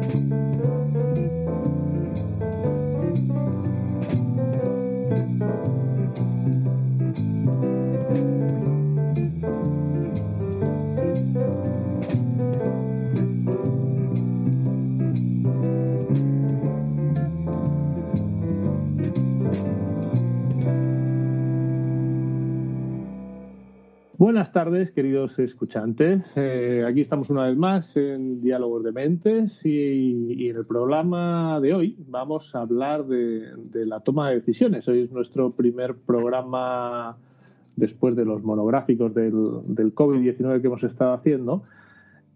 thank you Buenas tardes, queridos escuchantes. Eh, aquí estamos una vez más en Diálogos de Mentes y, en el programa de hoy vamos a hablar de, la toma de decisiones. Hoy es nuestro primer programa después de los monográficos del, COVID-19 que hemos estado haciendo.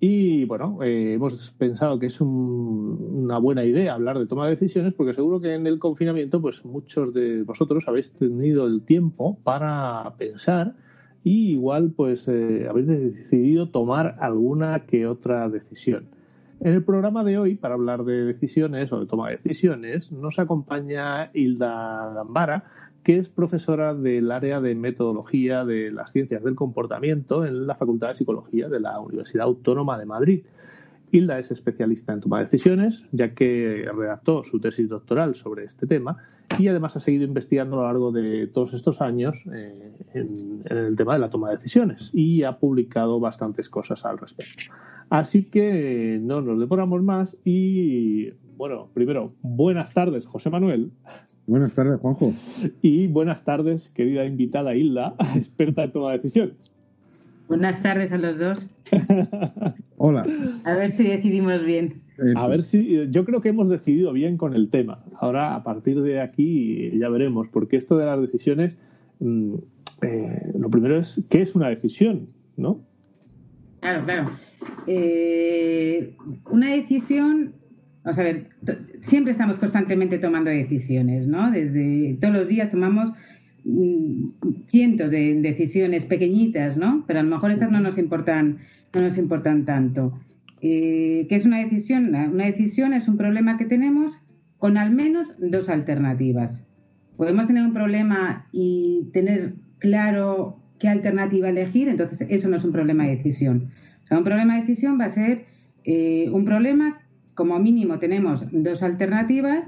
Y bueno, eh, hemos pensado que es una buena idea hablar de toma de decisiones porque seguro que en el confinamiento pues muchos de vosotros habéis tenido el tiempo para pensar y igual pues eh, habéis decidido tomar alguna que otra decisión. En el programa de hoy, para hablar de decisiones o de toma de decisiones, nos acompaña Hilda Gambara, que es profesora del área de metodología de las ciencias del comportamiento en la Facultad de Psicología de la Universidad Autónoma de Madrid. Hilda es especialista en toma de decisiones, ya que redactó su tesis doctoral sobre este tema y además ha seguido investigando a lo largo de todos estos años eh, en, el tema de la toma de decisiones y ha publicado bastantes cosas al respecto. Así que no nos devoramos más y, bueno, primero, buenas tardes, José Manuel. Buenas tardes, Juanjo. Y buenas tardes, querida invitada Hilda, experta en toma de decisiones. Buenas tardes a los dos. Hola. A ver si decidimos bien. A ver si yo creo que hemos decidido bien con el tema. Ahora a partir de aquí ya veremos, porque esto de las decisiones, mm, eh, lo primero es qué es una decisión, ¿no? Claro, claro. Eh, una decisión, vamos a ver, siempre estamos constantemente tomando decisiones, ¿no? Desde todos los días tomamos cientos de decisiones pequeñitas, ¿no? Pero a lo mejor estas no nos importan, no nos importan tanto. Eh, ¿Qué es una decisión? Una decisión es un problema que tenemos con al menos dos alternativas. Podemos tener un problema y tener claro qué alternativa elegir, entonces eso no es un problema de decisión. Un problema de decisión va a ser eh, un problema, como mínimo tenemos dos alternativas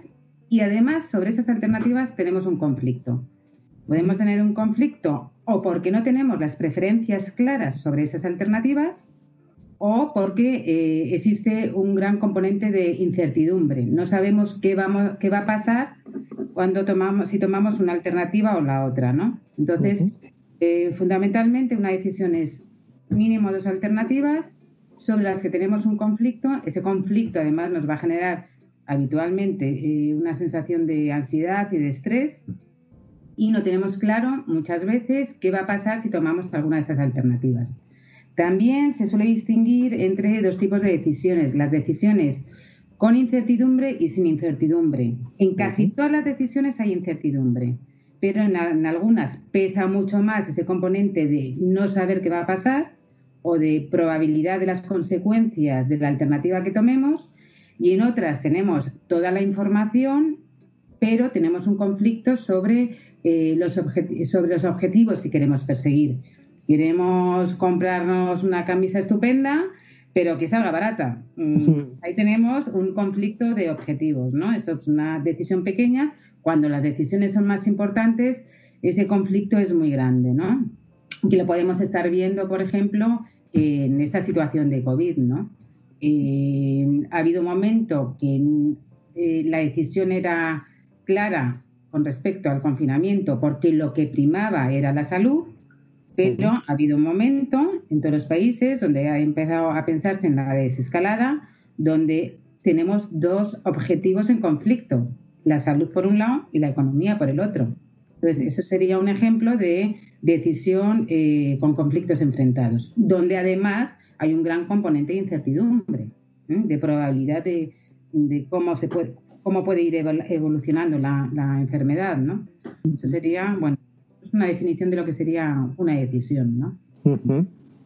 y además sobre esas alternativas tenemos un conflicto. Podemos tener un conflicto o porque no tenemos las preferencias claras sobre esas alternativas o porque eh, existe un gran componente de incertidumbre. No sabemos qué, vamos, qué va a pasar cuando tomamos, si tomamos una alternativa o la otra, ¿no? Entonces, eh, fundamentalmente una decisión es mínimo dos alternativas sobre las que tenemos un conflicto. Ese conflicto además nos va a generar habitualmente eh, una sensación de ansiedad y de estrés y no tenemos claro muchas veces qué va a pasar si tomamos alguna de esas alternativas. También se suele distinguir entre dos tipos de decisiones, las decisiones con incertidumbre y sin incertidumbre. En casi todas las decisiones hay incertidumbre, pero en, algunas pesa mucho más ese componente de no saber qué va a pasar o de probabilidad de las consecuencias de la alternativa que tomemos y en otras tenemos toda la información, pero tenemos un conflicto sobre, eh, los, sobre los objetivos que queremos perseguir. Queremos comprarnos una camisa estupenda, pero que salga barata. Mm, ahí tenemos un conflicto de objetivos, ¿no? Esto es una decisión pequeña. Cuando las decisiones son más importantes, ese conflicto es muy grande, ¿no? Que lo podemos estar viendo, por ejemplo, en esta situación de COVID, ¿no? Eh, ha habido un momento que eh, la decisión era clara con respecto al confinamiento porque lo que primaba era la salud pero ha habido un momento en todos los países donde ha empezado a pensarse en la desescalada, donde tenemos dos objetivos en conflicto, la salud por un lado y la economía por el otro. Entonces, eso sería un ejemplo de decisión eh, con conflictos enfrentados, donde además hay un gran componente de incertidumbre, de probabilidad de, cómo se puede cómo puede ir evolucionando la, la enfermedad, ¿no? Eso sería, bueno, una definición de lo que sería una decisión, ¿no?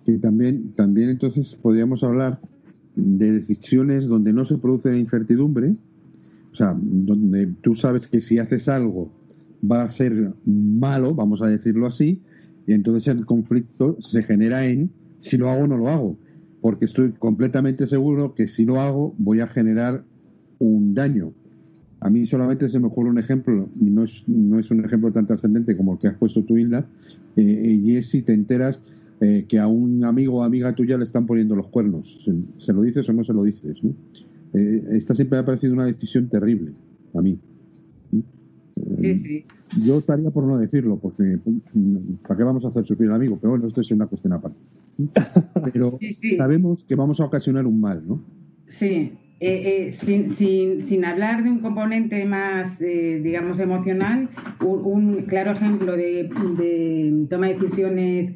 Y también, también entonces podríamos hablar de decisiones donde no se produce incertidumbre, o sea, donde tú sabes que si haces algo va a ser malo, vamos a decirlo así, y entonces el conflicto se genera en si lo hago o no lo hago. porque estoy completamente seguro que si lo hago voy a generar un daño. A mí solamente se me ocurre un ejemplo, y no es, no es un ejemplo tan trascendente como el que has puesto tú, Hilda, eh, y es si te enteras eh, que a un amigo o amiga tuya le están poniendo los cuernos. ¿Se, lo dices o no se lo dices? Eh, esta siempre me ha parecido una decisión terrible a mí. Yo estaría por no decirlo, porque ¿para qué vamos a hacer sufrir al amigo? Pero bueno, esto es una cuestión aparte. Pero sabemos que vamos a ocasionar un mal, ¿no? Sí, eh, eh, sin, sin, sin, hablar de un componente más, eh, digamos, emocional, un, claro ejemplo de, toma de decisiones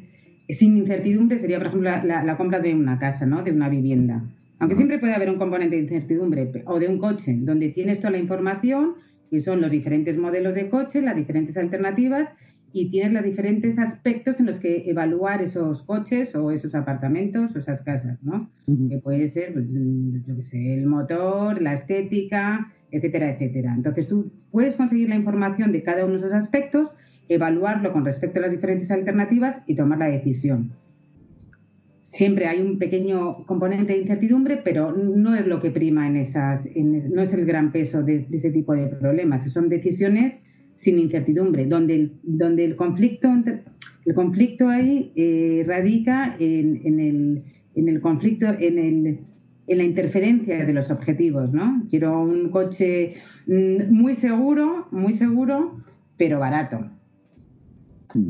sin incertidumbre sería, por ejemplo, la, compra de una casa, ¿no? De una vivienda. Aunque siempre puede haber un componente de incertidumbre, o de un coche, donde tienes toda la información, y son los diferentes modelos de coche, las diferentes alternativas, y tienes los diferentes aspectos en los que evaluar esos coches o esos apartamentos o esas casas, ¿no? Que puede ser, pues, yo qué sé, el motor, la estética, etcétera, etcétera. Entonces tú puedes conseguir la información de cada uno de esos aspectos, evaluarlo con respecto a las diferentes alternativas y tomar la decisión. Siempre hay un pequeño componente de incertidumbre, pero no es lo que prima en esas, no es el gran peso de, de ese tipo de problemas. Son decisiones sin incertidumbre, donde el, donde el conflicto el conflicto ahí eh, radica en, en, el, en el conflicto, en, el, en la interferencia de los objetivos, ¿no? Quiero un coche mm, muy seguro, muy seguro, pero barato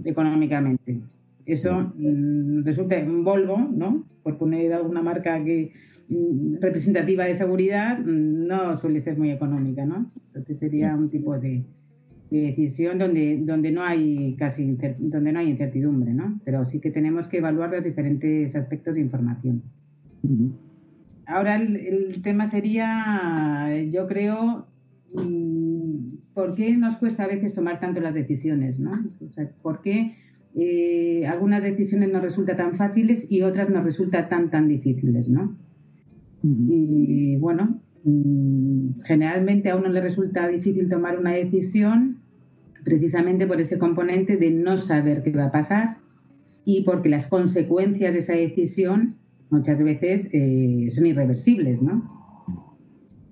económicamente. Eso mm, resulta un Volvo, ¿no? Por poner alguna marca que mm, representativa de seguridad, no suele ser muy económica, ¿no? Entonces sería un tipo de, de decisión donde, donde no hay casi donde no hay incertidumbre, ¿no? Pero sí que tenemos que evaluar los diferentes aspectos de información. Ahora el, tema sería, yo creo, mm, ¿por qué nos cuesta a veces tomar tanto las decisiones, ¿no? O sea, ¿por qué eh, algunas decisiones nos resultan tan fáciles y otras nos resultan tan tan difíciles, ¿no? Y bueno, Mm, generalmente a uno le resulta difícil tomar una decisión precisamente por ese componente de no saber qué va a pasar y porque las consecuencias de esa decisión muchas veces eh, son irreversibles, ¿no?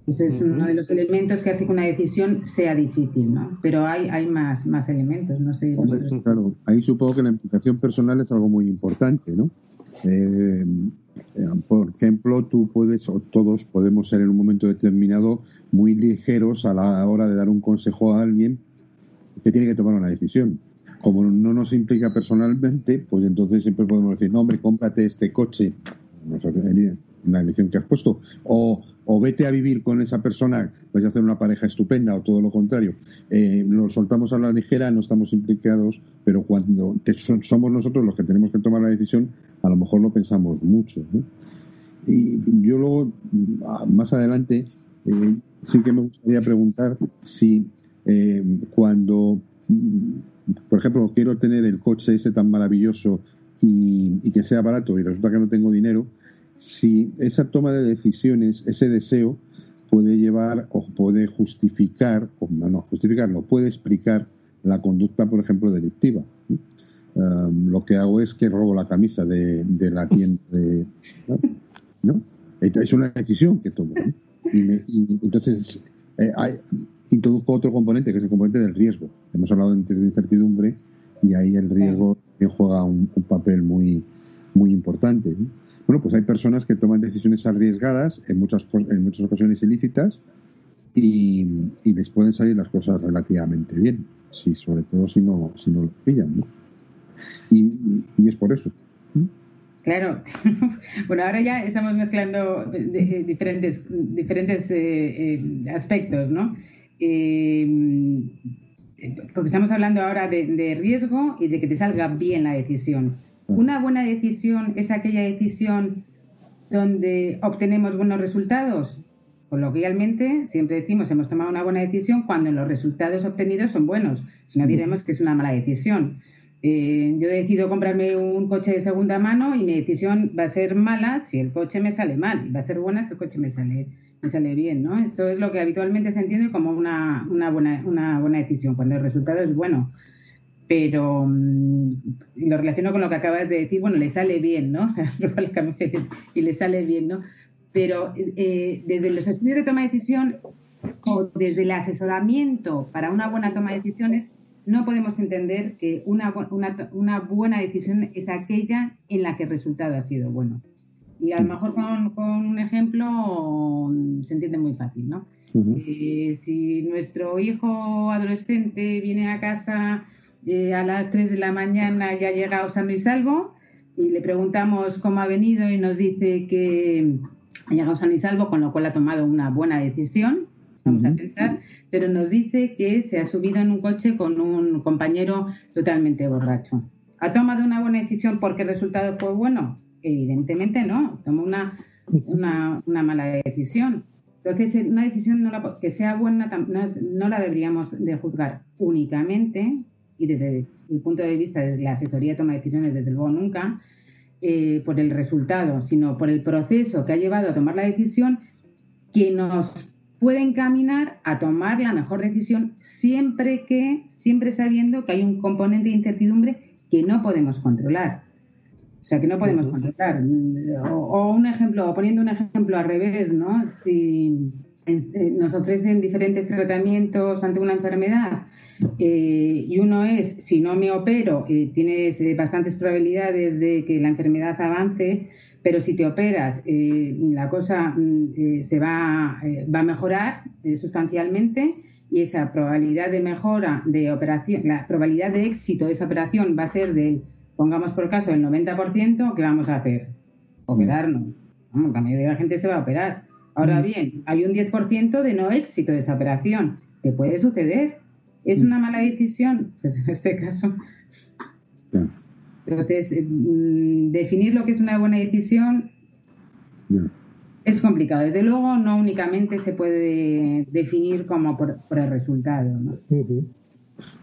Ese es uno de los elementos que hace que una decisión sea difícil, ¿no? Pero hay, hay más, más elementos, no sé. Claro, ahí supongo que la implicación personal es algo muy importante, ¿no? Eh, eh, por ejemplo, tú puedes, o todos podemos ser en un momento determinado muy ligeros a la hora de dar un consejo a alguien que tiene que tomar una decisión. Como no nos implica personalmente, pues entonces siempre podemos decir, no, hombre, cómprate este coche, no sé, en la elección que has puesto, o, o vete a vivir con esa persona, vais a hacer una pareja estupenda, o todo lo contrario. Eh, lo soltamos a la ligera, no estamos implicados, pero cuando somos nosotros los que tenemos que tomar la decisión, a lo mejor lo pensamos mucho. Y yo luego, más adelante, eh, sí que me gustaría preguntar si eh, cuando, por ejemplo, quiero tener el coche ese tan maravilloso y, que sea barato y resulta que no tengo dinero, si esa toma de decisiones, ese deseo, puede llevar o puede justificar, o no, no justificar, no puede explicar la conducta, por ejemplo, delictiva. Um, lo que hago es que robo la camisa de, la tienda. ¿no? Es una decisión que tomo. Y, entonces eh, hay, introduzco otro componente, que es el componente del riesgo. Hemos hablado antes de incertidumbre y ahí el riesgo juega un, papel muy, muy importante. Bueno, pues hay personas que toman decisiones arriesgadas, en muchas, en muchas ocasiones ilícitas, y, y les pueden salir las cosas relativamente bien, si, sobre todo si no, si no lo pillan. ¿no? y, es por eso. Claro. bueno, ahora ya estamos mezclando diferentes, diferentes eh, eh, aspectos, ¿no? Eh, porque estamos hablando ahora de, riesgo y de que te salga bien la decisión. Una buena decisión es aquella decisión donde obtenemos buenos resultados. Coloquialmente, siempre decimos hemos tomado una buena decisión cuando los resultados obtenidos son buenos. Si no, diremos que es una mala decisión. Eh, yo decido comprarme un coche de segunda mano y mi decisión va a ser mala si el coche me sale mal, va a ser buena si el coche me sale, me sale bien, ¿no? Esto es lo que habitualmente se entiende como una, una, buena, una buena decisión, cuando el resultado es bueno. pero mm, lo relaciono con lo que acabas de decir, bueno, le sale bien, ¿no? O sea, roba la camiseta y le sale bien, ¿no? Pero eh, desde los estudios de toma de decisión o desde el asesoramiento para una buena toma de decisiones, no podemos entender que una, una, una buena decisión es aquella en la que el resultado ha sido bueno. Y a lo mejor con, con un ejemplo se entiende muy fácil, ¿no? Eh, si nuestro hijo adolescente viene a casa eh, a las 3 de la mañana y ha llegado sano y salvo, y le preguntamos cómo ha venido y nos dice que ha llegado sano y salvo, con lo cual ha tomado una buena decisión, vamos a pensar, pero nos dice que se ha subido en un coche con un compañero totalmente borracho. ¿Ha tomado una buena decisión porque el resultado fue bueno? Evidentemente no, tomó una, mala decisión. Entonces, una decisión que sea buena no, la deberíamos de juzgar únicamente, y desde el punto de vista de la asesoría toma de decisiones, desde luego nunca, eh, por el resultado, sino por el proceso que ha llevado a tomar la decisión que nos puede encaminar a tomar la mejor decisión siempre que, siempre sabiendo que hay un componente de incertidumbre que no podemos controlar. O sea, que no podemos controlar. O, un ejemplo, poniendo un ejemplo al revés, ¿no? Si eh, nos ofrecen diferentes tratamientos ante una enfermedad eh, y uno es, si no me opero, eh, tienes bastantes probabilidades de que la enfermedad avance, pero si te operas, la cosa mm, se va, va a mejorar sustancialmente y esa probabilidad de mejora de operación, la probabilidad de éxito de esa operación va a ser del pongamos por caso el 90%, ¿qué vamos a hacer? Operarnos. Vamos, la mayoría de la gente se va a operar. Ahora mm. bien, hay un 10% de no éxito de esa operación, que puede suceder. ¿Es una mala decisión? Pues en este caso. Entonces, mm, definir lo que es una buena decisión es complicado. Desde luego, no únicamente se puede definir como por, el resultado. ¿no?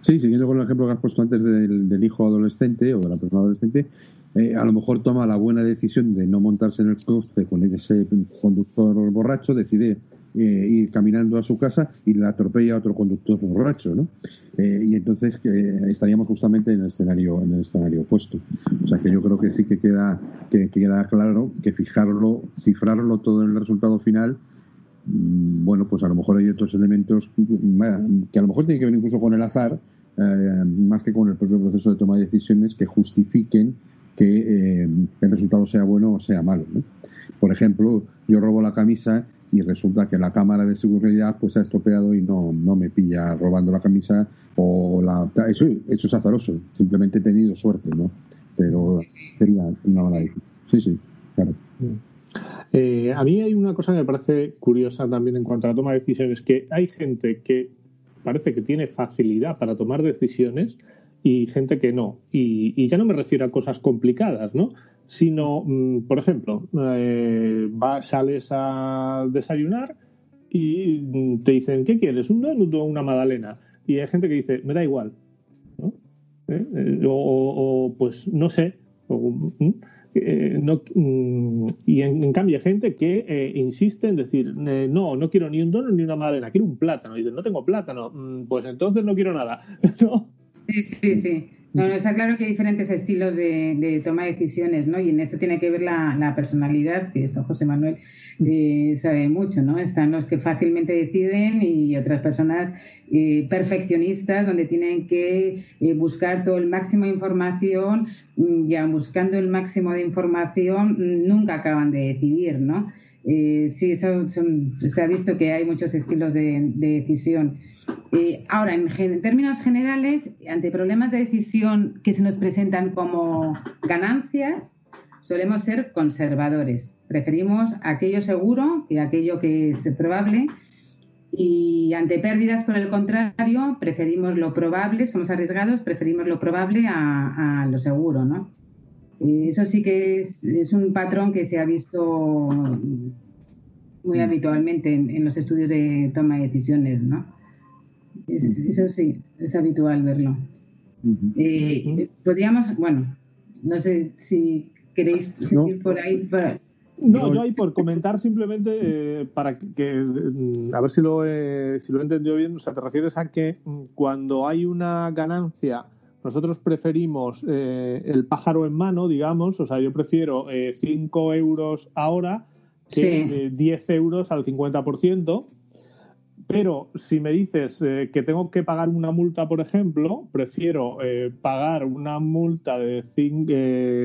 Sí, siguiendo con el ejemplo que has puesto antes del, hijo adolescente o de la persona adolescente, eh, a lo mejor toma la buena decisión de no montarse en el coste con ese conductor borracho, decide eh, ir caminando a su casa y le atropella a otro conductor borracho, ¿no? Eh, y entonces estaríamos justamente en el escenario en el escenario opuesto. O sea que yo creo que sí que queda que queda claro que fijarlo, cifrarlo todo en el resultado final bueno, pues a lo mejor hay otros elementos que a lo mejor tienen que ver incluso con el azar, eh, más que con el propio proceso de toma de decisiones que justifiquen que eh, el resultado sea bueno o sea malo. Por ejemplo, yo robo la camisa y resulta que la cámara de seguridad pues ha estropeado y no, no me pilla robando la camisa o la eso, eso es azaroso, simplemente he tenido suerte, ¿no? Pero sería una mala. Sí, sí, claro. Mm. Eh, a mí hay una cosa que me parece curiosa también en cuanto a la toma de decisiones, que hay gente que parece que tiene facilidad para tomar decisiones y gente que no. Y, ya no me refiero a cosas complicadas, ¿no? Sino, mm, por ejemplo, eh, sales a desayunar y mm, te dicen, ¿qué quieres? ¿Un donut o una magdalena? Y hay gente que dice, me da igual. ¿no? ¿Eh? O, pues no sé. Mm, eh, no, mm, y en, cambio hay gente que eh, insiste en decir, no, no quiero ni un dono ni una madalena, quiero un plátano. Y dicen, no tengo plátano, mm, pues entonces no quiero nada. Sí, sí, sí. No, está claro que hay diferentes estilos de, toma de decisiones, ¿no? Y en esto tiene que ver la, personalidad, que eso José Manuel eh, sabe mucho, ¿no? Están los que fácilmente deciden y otras personas eh, perfeccionistas, donde tienen que eh, buscar todo el máximo de información, mm, ya buscando el máximo de información, mm, nunca acaban de decidir, ¿no? Sí, se ha visto que hay muchos estilos de decisión. Eh, ahora, en, términos generales, ante problemas de decisión que se nos presentan como ganancias, solemos ser conservadores. Preferimos aquello seguro que aquello que es probable. Y ante pérdidas, por el contrario, preferimos lo probable, somos arriesgados, preferimos lo probable a, lo seguro, ¿no? Eh, eso sí que es, es, un patrón que se ha visto muy mm. habitualmente en, en los estudios de toma de decisiones, ¿no? eso sí, es habitual verlo. Eh, podríamos, bueno, no sé si queréis seguir por ahí. No, yo ahí por comentar simplemente eh, para que, mm, a ver si lo, he, si lo he entendido bien, o sea, te refieres a que mm, cuando hay una ganancia nosotros preferimos eh, el pájaro en mano, digamos, o sea, yo prefiero 5 euros ahora que 10 euros al 50%. Pero si me dices que tengo que pagar una multa, por ejemplo, prefiero pagar una multa de,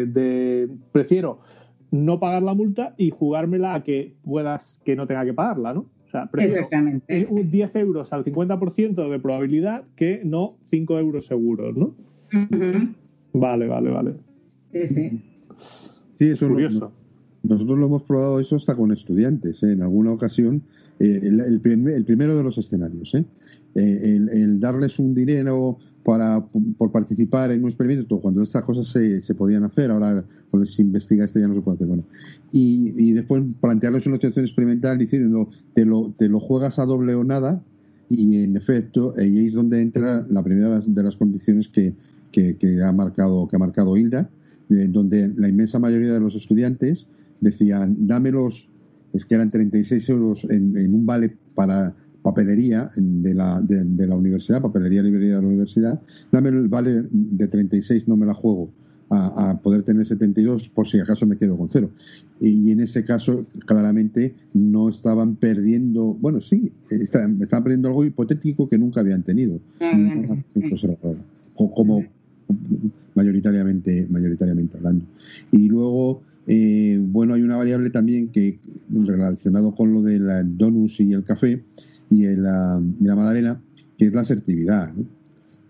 de prefiero no pagar la multa y jugármela a que puedas que no tenga que pagarla, ¿no? O sea, Exactamente. 10 euros al 50% de probabilidad que no 5 euros seguros, ¿no? Vale, vale, vale. Sí, sí. Sí, eso es Curioso. nosotros lo hemos probado eso hasta con estudiantes. ¿eh? En alguna ocasión, eh, el, el, primero de los escenarios, ¿eh? el, el, darles un dinero para, por participar en un experimento, cuando estas cosas se, se podían hacer, ahora cuando se investiga esto ya no se puede hacer. Bueno, y, y después plantearles una situación experimental diciendo, te lo, te lo juegas a doble o nada, y en efecto, ahí es donde entra la primera de las condiciones que, que, que ha marcado que ha marcado Hilda, eh, donde la inmensa mayoría de los estudiantes decían, dámelos, es que eran 36 euros en, en un vale para papelería de la, de, de la universidad, papelería librería de la universidad, dame el vale de 36, no me la juego. A, a, poder tener 72 por si acaso me quedo con cero. Y, en ese caso, claramente, no estaban perdiendo, bueno, sí, estaban, estaban perdiendo algo hipotético que nunca habían tenido. O como mayoritariamente, mayoritariamente hablando. Y luego, eh, bueno, hay una variable también que relacionado con lo del donus y el café, y la, la Madalena, que es la asertividad.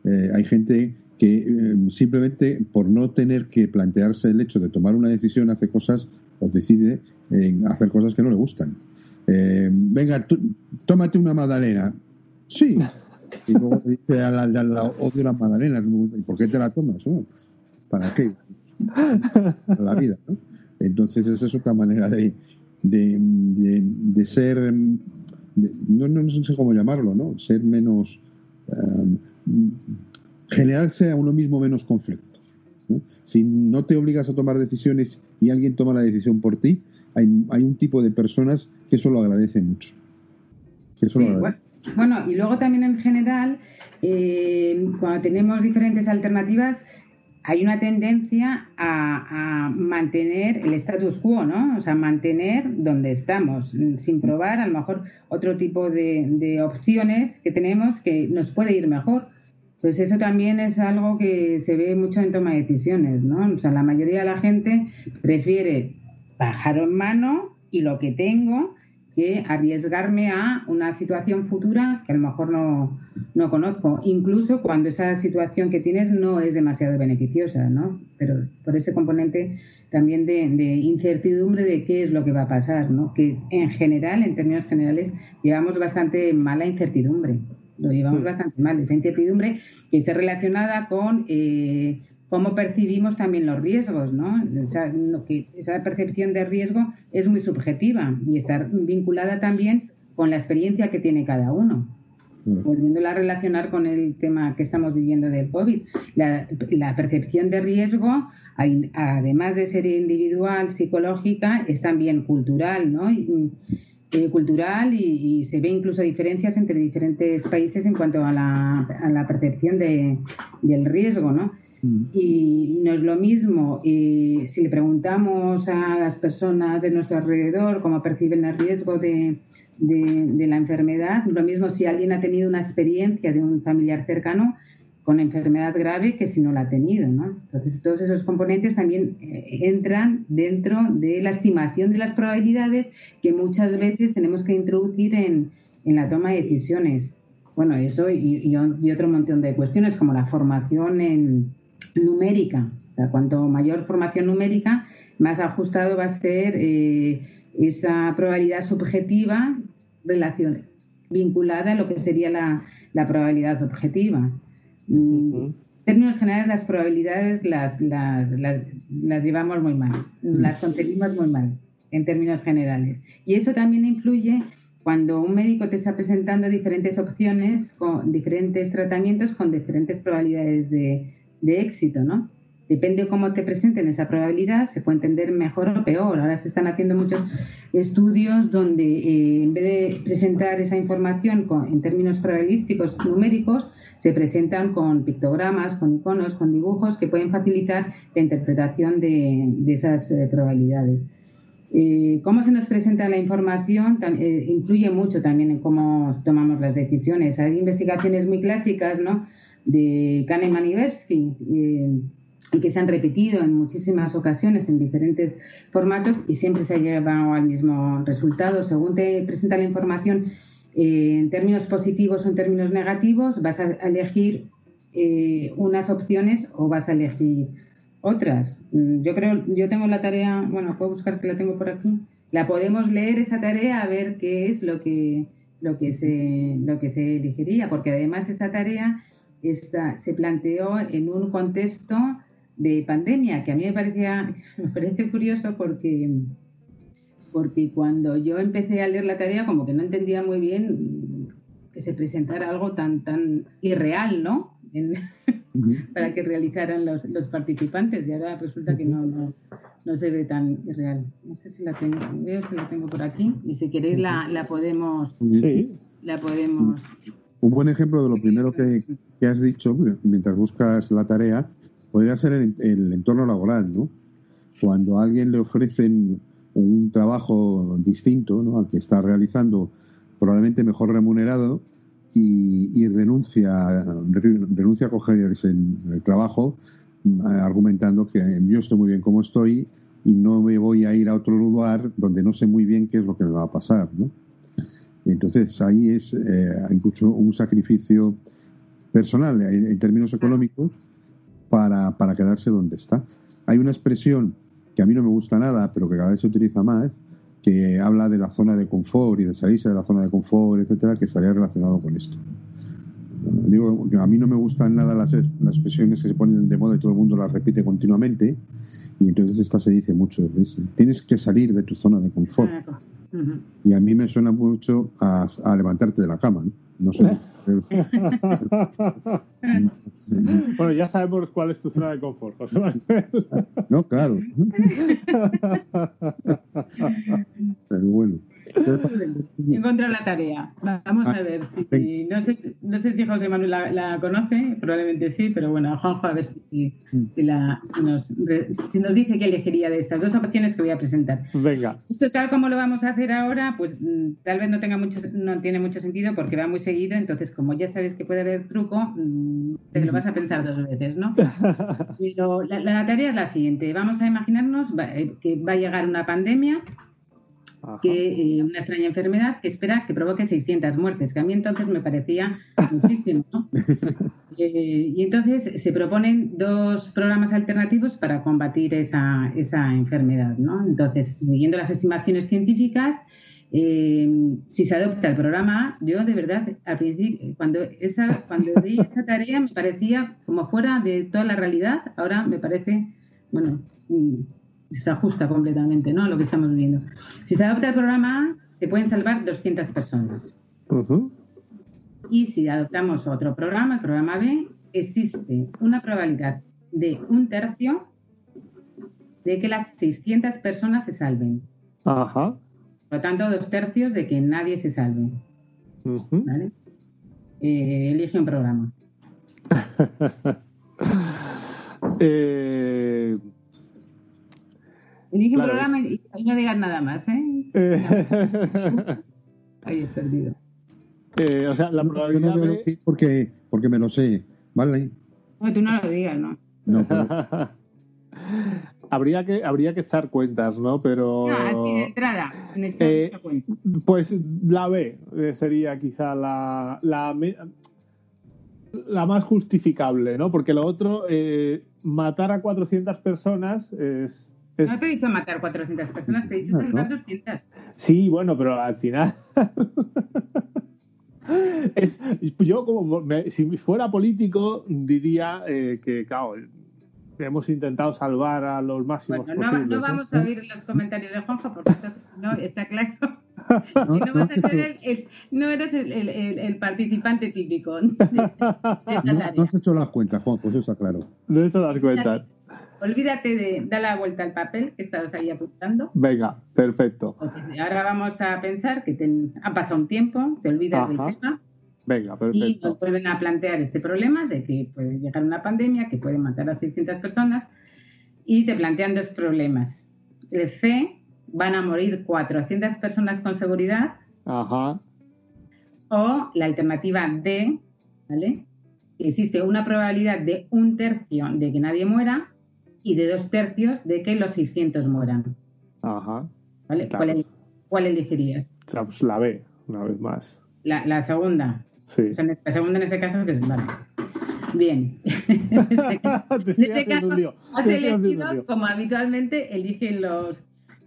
Eh, hay gente que eh, simplemente por no tener que plantearse el hecho de tomar una decisión hace cosas o decide en hacer cosas que no le gustan. Eh, venga, tómate una magdalena. Sí. Y luego dice a la, a la, odio las magdalenas. ¿Y por qué te la tomas? Oh, ¿Para qué? Para la vida. ¿no? Entonces esa es otra manera de, de, de, de ser no, no, sé cómo llamarlo, ¿no? Ser menos. Um, generarse a uno mismo menos conflictos. ¿no? Si no te obligas a tomar decisiones y alguien toma la decisión por ti, hay, hay un tipo de personas que eso lo agradece mucho. Que eso sí, lo agradece. Bueno, bueno, y luego también en general, eh, cuando tenemos diferentes alternativas, hay una tendencia a, mantener el status quo, ¿no? O sea, mantener donde estamos, sin probar a lo mejor otro tipo de, de, opciones que tenemos que nos puede ir mejor. Pues eso también es algo que se ve mucho en toma de decisiones, ¿no? O sea, la mayoría de la gente prefiere pájaro en mano y lo que tengo que arriesgarme a una situación futura que a lo mejor no, no conozco, incluso cuando esa situación que tienes no es demasiado beneficiosa, ¿no? Pero por ese componente también de, de, incertidumbre de qué es lo que va a pasar, ¿no? Que en general, en términos generales, llevamos bastante mala incertidumbre, lo llevamos bastante mal, esa incertidumbre que está relacionada con eh, cómo percibimos también los riesgos, ¿no? O sea, que esa percepción de riesgo es muy subjetiva y está vinculada también con la experiencia que tiene cada uno. Volviéndola a relacionar con el tema que estamos viviendo del COVID, la, la percepción de riesgo, además de ser individual, psicológica, es también cultural, ¿no? Y, eh, cultural y, y, se ve incluso diferencias entre diferentes países en cuanto a la, a la percepción de, del riesgo, ¿no? Y no es lo mismo eh, si le preguntamos a las personas de nuestro alrededor cómo perciben el riesgo de, de, la enfermedad, lo mismo si alguien ha tenido una experiencia de un familiar cercano con enfermedad grave que si no la ha tenido. ¿no? Entonces, todos esos componentes también eh, entran dentro de la estimación de las probabilidades que muchas veces tenemos que introducir en, en la toma de decisiones. Bueno, eso y, y, y otro montón de cuestiones como la formación en numérica. O sea, cuanto mayor formación numérica, más ajustado va a ser eh, esa probabilidad subjetiva relación, vinculada a lo que sería la, la probabilidad objetiva. Uh -huh. En términos generales, las probabilidades las, las, las, las llevamos muy mal, las concebimos muy mal en términos generales. Y eso también influye cuando un médico te está presentando diferentes opciones con diferentes tratamientos con diferentes probabilidades de, de éxito, ¿no? depende cómo te presenten esa probabilidad, se puede entender mejor o peor. Ahora se están haciendo muchos estudios donde eh, en vez de presentar esa información en términos probabilísticos numéricos, se presentan con pictogramas, con iconos, con dibujos que pueden facilitar la interpretación de, esas eh, probabilidades. Eh, cómo se nos presenta la información influye mucho también en cómo tomamos las decisiones. Hay investigaciones muy clásicas, ¿no? De Kahneman y Tversky, y que se han repetido en muchísimas ocasiones en diferentes formatos y siempre se ha llevado al mismo resultado. Según te presenta la información eh, en términos positivos o en términos negativos, vas a elegir eh, unas opciones o vas a elegir otras. Mm, yo creo, yo tengo la tarea, bueno, puedo buscar que la tengo por aquí. La podemos leer esa tarea a ver qué es lo que lo que se lo que se elegiría, porque además esa tarea está, se planteó en un contexto de pandemia, que a mí me parecía, me parece curioso porque, porque cuando yo empecé a leer la tarea como que no entendía muy bien que se presentara algo tan, tan irreal, ¿no? para que realizaran los, los, participantes y ahora resulta que no, no, no, se ve tan irreal. No sé si la tengo, veo si la tengo por aquí y si queréis la, la podemos... Sí. La podemos... Un buen ejemplo de lo primero que, que has dicho mientras buscas la tarea podría ser el, el, entorno laboral, ¿no? Cuando a alguien le ofrecen un trabajo distinto ¿no? al que está realizando, probablemente mejor remunerado, y, renuncia, renuncia a cogerse en el trabajo, argumentando que yo estoy muy bien como estoy y no me voy a ir a otro lugar donde no sé muy bien qué es lo que me va a pasar, ¿no? Entonces ahí es eh, incluso un sacrificio personal en términos económicos para, para quedarse donde está. Hay una expresión que a mí no me gusta nada, pero que cada vez se utiliza más, que habla de la zona de confort y de salirse de la zona de confort, etcétera, que estaría relacionado con esto. Digo que a mí no me gustan nada las, las expresiones que se ponen de moda y todo el mundo las repite continuamente, y entonces esta se dice mucho. Tienes que salir de tu zona de confort. Y a mí me suena mucho a, a levantarte de la cama. ¿no? No sé. bueno, ya sabemos cuál es tu zona de confort, no, claro. Pero bueno. Encontré la tarea. Vamos a ver si. No sé, no sé si José Manuel la, conoce, probablemente sí, pero bueno, Juanjo, a ver si, si, la, si, nos, si nos dice qué elegiría de estas dos opciones que voy a presentar. Venga. Esto, tal como lo vamos a hacer ahora, pues mm, tal vez no tenga mucho, no tiene mucho sentido porque va muy seguido, entonces, como ya sabes que puede haber truco, mm, te lo vas a pensar dos veces, ¿no? Pero la, la tarea es la siguiente. Vamos a imaginarnos eh, que va a llegar una pandemia que eh, una extraña enfermedad que espera que provoque 600 muertes, que a mí entonces me parecía muchísimo. ¿no? Eh, y entonces se proponen dos programas alternativos para combatir esa, esa enfermedad. ¿no? Entonces, siguiendo las estimaciones científicas, eh, si se adopta el programa yo de verdad, al principio, cuando, esa, cuando vi esa tarea me parecía como fuera de toda la realidad, ahora me parece, bueno, mm, se ajusta completamente ¿no? a lo que estamos viviendo. Si se adopta el programa A, se pueden salvar 200 personas. Y si adoptamos otro programa, el programa B, existe una probabilidad de un tercio de que las 600 personas se salven. Ajá. Por lo tanto, dos tercios de que nadie se salve. ¿Vale? Eh, elige un programa. eh, Elige un programa y, no digas nada más, ¿eh? Ahí he perdido. Eh, o sea, la probabilidad no de... porque, porque me lo sé, ¿vale? No, tú no lo digas, ¿no? No, habría que habría que echar cuentas, ¿no? Pero no, así de entrada, eh, pues la B eh, sería quizá la, la la más justificable, ¿no? Porque lo otro, eh, matar a 400 personas es no te he dicho matar 400 personas, te he dicho salvar 200. Sí, bueno, pero al final. es, yo, como si fuera político, diría eh, que, claro, hemos intentado salvar a los máximos bueno, no, posibles. No, vamos a oír los comentarios de Juanjo, porque no está claro. No, no, vas a ser el, no eres el, el, el, participante típico. no, has hecho las cuentas, Juan, pues eso está claro. No he hecho las cuentas. Olvídate de, da la vuelta al papel que estabas ahí apuntando. Venga, perfecto. ahora vamos a pensar que ha pasado un tiempo, te olvidas del tema. Venga, perfecto. Y nos vuelven a plantear este problema de que puede llegar una pandemia que puede matar a 600 personas y te plantean dos problemas. El C, van a morir 400 personas con seguridad. Ajá. O la alternativa D, ¿vale? Existe una probabilidad de un tercio de que nadie muera y de dos tercios de que los 600 mueran. Ajá. ¿Vale? ¿Cuál, elegirías? Pues la B, una vez más. La, la segunda. Sí. la segunda en este caso es vale. Bien. en este caso, has elegido como habitualmente eligen los,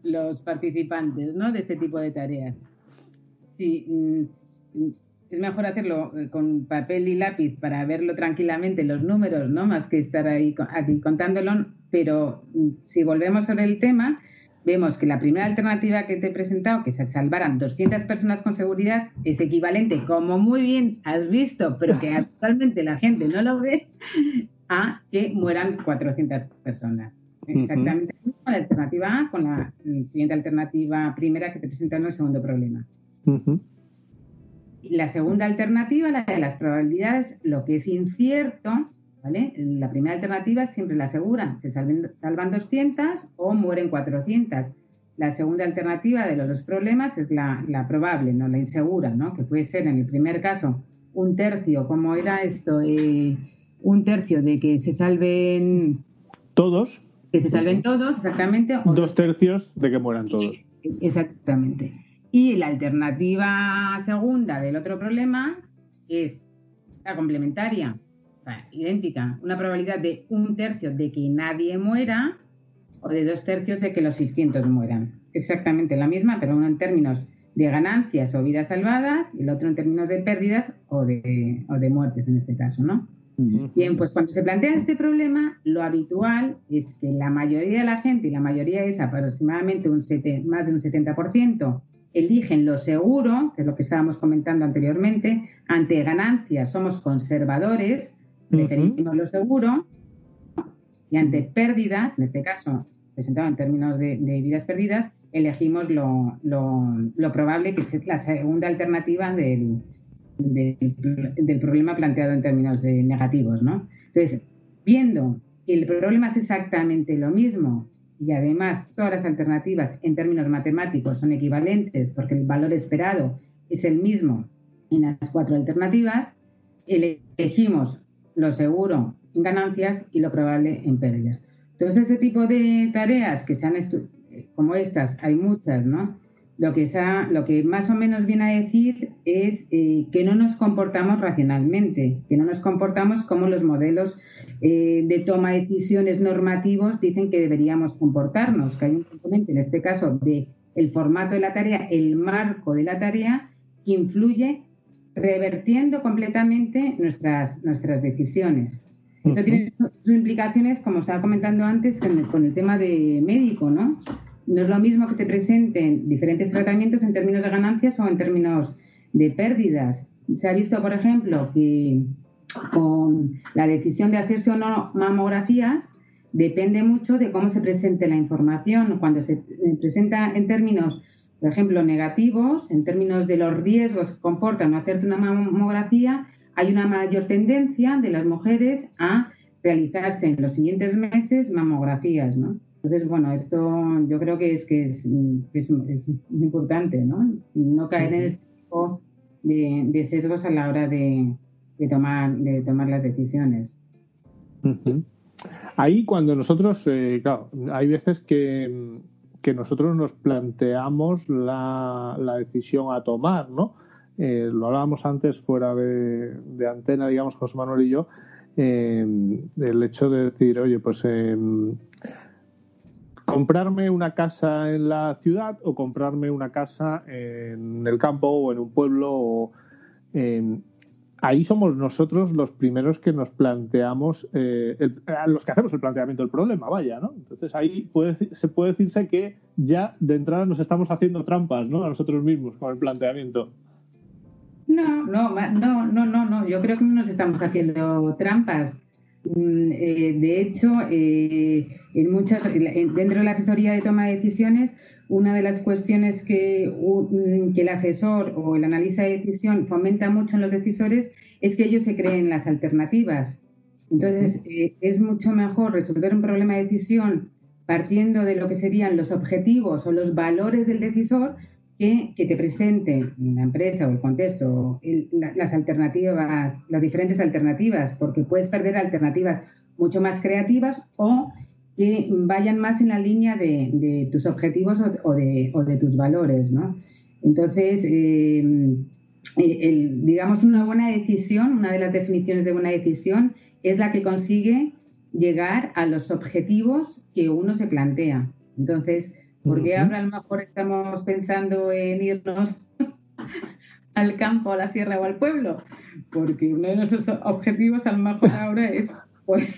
los participantes ¿no? de este tipo de tareas. Sí, mm, es mejor hacerlo eh, con papel y lápiz para verlo tranquilamente, los números, ¿no? Más que estar ahí aquí contándolo. Pero mm, si volvemos sobre el tema, vemos que la primera alternativa que te he presentado, que se salvaran 200 personas con seguridad, es equivalente, como muy bien has visto, pero que actualmente la gente no lo ve, a que mueran 400 personas. Exactamente la alternativa A con la mm, siguiente alternativa primera que te presento en el segundo problema. La segunda alternativa, la de las probabilidades, lo que es incierto, ¿vale? La primera alternativa siempre la asegura, se salvan 200 o mueren 400. La segunda alternativa de los dos problemas es la, probable, no la insegura, ¿no? Que puede ser en el primer caso un tercio, ¿cómo era esto? Eh, un tercio de que se salven todos. Que se salven todos, exactamente. dos tercios de que mueran todos. Exactamente. Y la alternativa segunda del otro problema es la complementaria, idéntica, una probabilidad de un tercio de que nadie muera o de dos tercios de que los 600 mueran. Exactamente la misma, pero uno en términos de ganancias o vidas salvadas y el otro en términos de pérdidas o de, o de muertes en este caso, ¿no? Bien, pues cuando se plantea este problema, lo habitual es que la mayoría de la gente, y la mayoría es aproximadamente un más de un 70%, eligen lo seguro, que es lo que estábamos comentando anteriormente, ante ganancias somos conservadores, preferimos lo seguro, y ante pérdidas, en este caso presentado en términos de, vidas perdidas, elegimos lo, probable que es la segunda alternativa del, del, problema planteado en términos de negativos, ¿no? Entonces, viendo que el problema es exactamente lo mismo y además todas las alternativas en términos matemáticos son equivalentes porque el valor esperado es el mismo en las cuatro alternativas, elegimos lo seguro en ganancias y lo probable en pérdidas. Entonces, ese tipo de tareas que sean como estas, hay muchas, ¿no? Lo que, lo que más o menos viene a decir es eh, que no nos comportamos racionalmente, que no nos comportamos como los modelos eh, de toma de decisiones normativos dicen que deberíamos comportarnos, que hay un componente, en este caso, de el formato de la tarea, el marco de la tarea, que influye revertiendo completamente nuestras, nuestras decisiones. Esto tiene sus implicaciones, como estaba comentando antes, con el, tema de médico, ¿no? No es lo mismo que te presenten diferentes tratamientos en términos de ganancias o en términos de pérdidas. Se ha visto, por ejemplo, que con la decisión de hacerse o no mamografías depende mucho de cómo se presente la información. Cuando se presenta en términos, por ejemplo, negativos, en términos de los riesgos que comporta no hacerte una mamografía, hay una mayor tendencia de las mujeres a realizarse en los siguientes meses mamografías, ¿no? Entonces, bueno, esto yo creo que es que es, muy importante, ¿no? No caer en este tipo de sesgos a la hora de, de tomar, de tomar las decisiones. Ahí cuando nosotros, eh, claro, hay veces que, que nosotros nos planteamos la, la decisión a tomar, ¿no? Eh, lo hablábamos antes fuera de, de, antena, digamos, José Manuel y yo, eh, el hecho de decir, oye, pues em, comprarme una casa en la ciudad o comprarme una casa en el campo o en un pueblo o en ahí somos nosotros los primeros que nos planteamos, eh, los que hacemos el planteamiento del problema, vaya, ¿no? Entonces ahí puede, se puede decirse que ya de entrada nos estamos haciendo trampas, ¿no? A nosotros mismos con el planteamiento. No, no, no, no, no, no. Yo creo que no nos estamos haciendo trampas. Mm, eh, de hecho, eh, en muchas, dentro de la asesoría de toma de decisiones, una de las cuestiones que, mm, que el asesor o el analista de decisión fomenta mucho en los decisores es que ellos se creen las alternativas. Entonces, eh, es mucho mejor resolver un problema de decisión partiendo de lo que serían los objetivos o los valores del decisor que, que te presente la empresa o el contexto las alternativas, las diferentes alternativas, porque puedes perder alternativas mucho más creativas o que vayan más en la línea de, tus objetivos o, de, o, de, tus valores, ¿no? Entonces, eh, digamos, una buena decisión, una de las definiciones de buena decisión es la que consigue llegar a los objetivos que uno se plantea. Entonces, ¿por qué ahora a lo mejor estamos pensando en irnos al campo, a la sierra o al pueblo? Porque uno de nuestros objetivos a lo mejor ahora es poder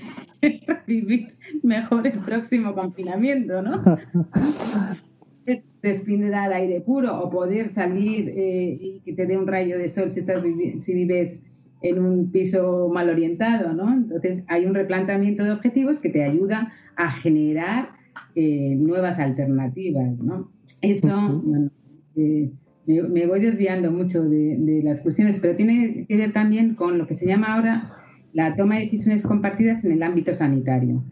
vivir mejor el próximo confinamiento, ¿no? respirar al aire puro o poder salir eh, y que te dé un rayo de sol si, estás si vives en un piso mal orientado, ¿no? Entonces hay un replanteamiento de objetivos que te ayuda a generar eh, nuevas alternativas, ¿no? Eso, eh, me, voy desviando mucho de, las cuestiones, pero tiene que ver también con lo que se llama ahora la toma de decisiones compartidas en el ámbito sanitario.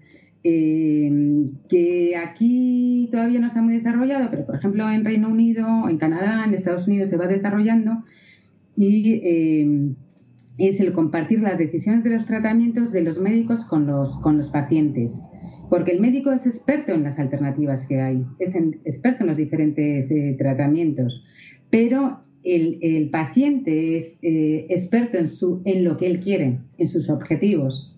Eh, que aquí todavía no está muy desarrollado, pero por ejemplo en Reino Unido, en Canadá, en Estados Unidos se va desarrollando y es el compartir las decisiones de los tratamientos de los médicos con los, con los pacientes. Porque el médico es experto en las alternativas que hay, es experto en los diferentes eh, tratamientos, pero el, paciente es eh, experto en, su, en lo que él quiere, en sus objetivos.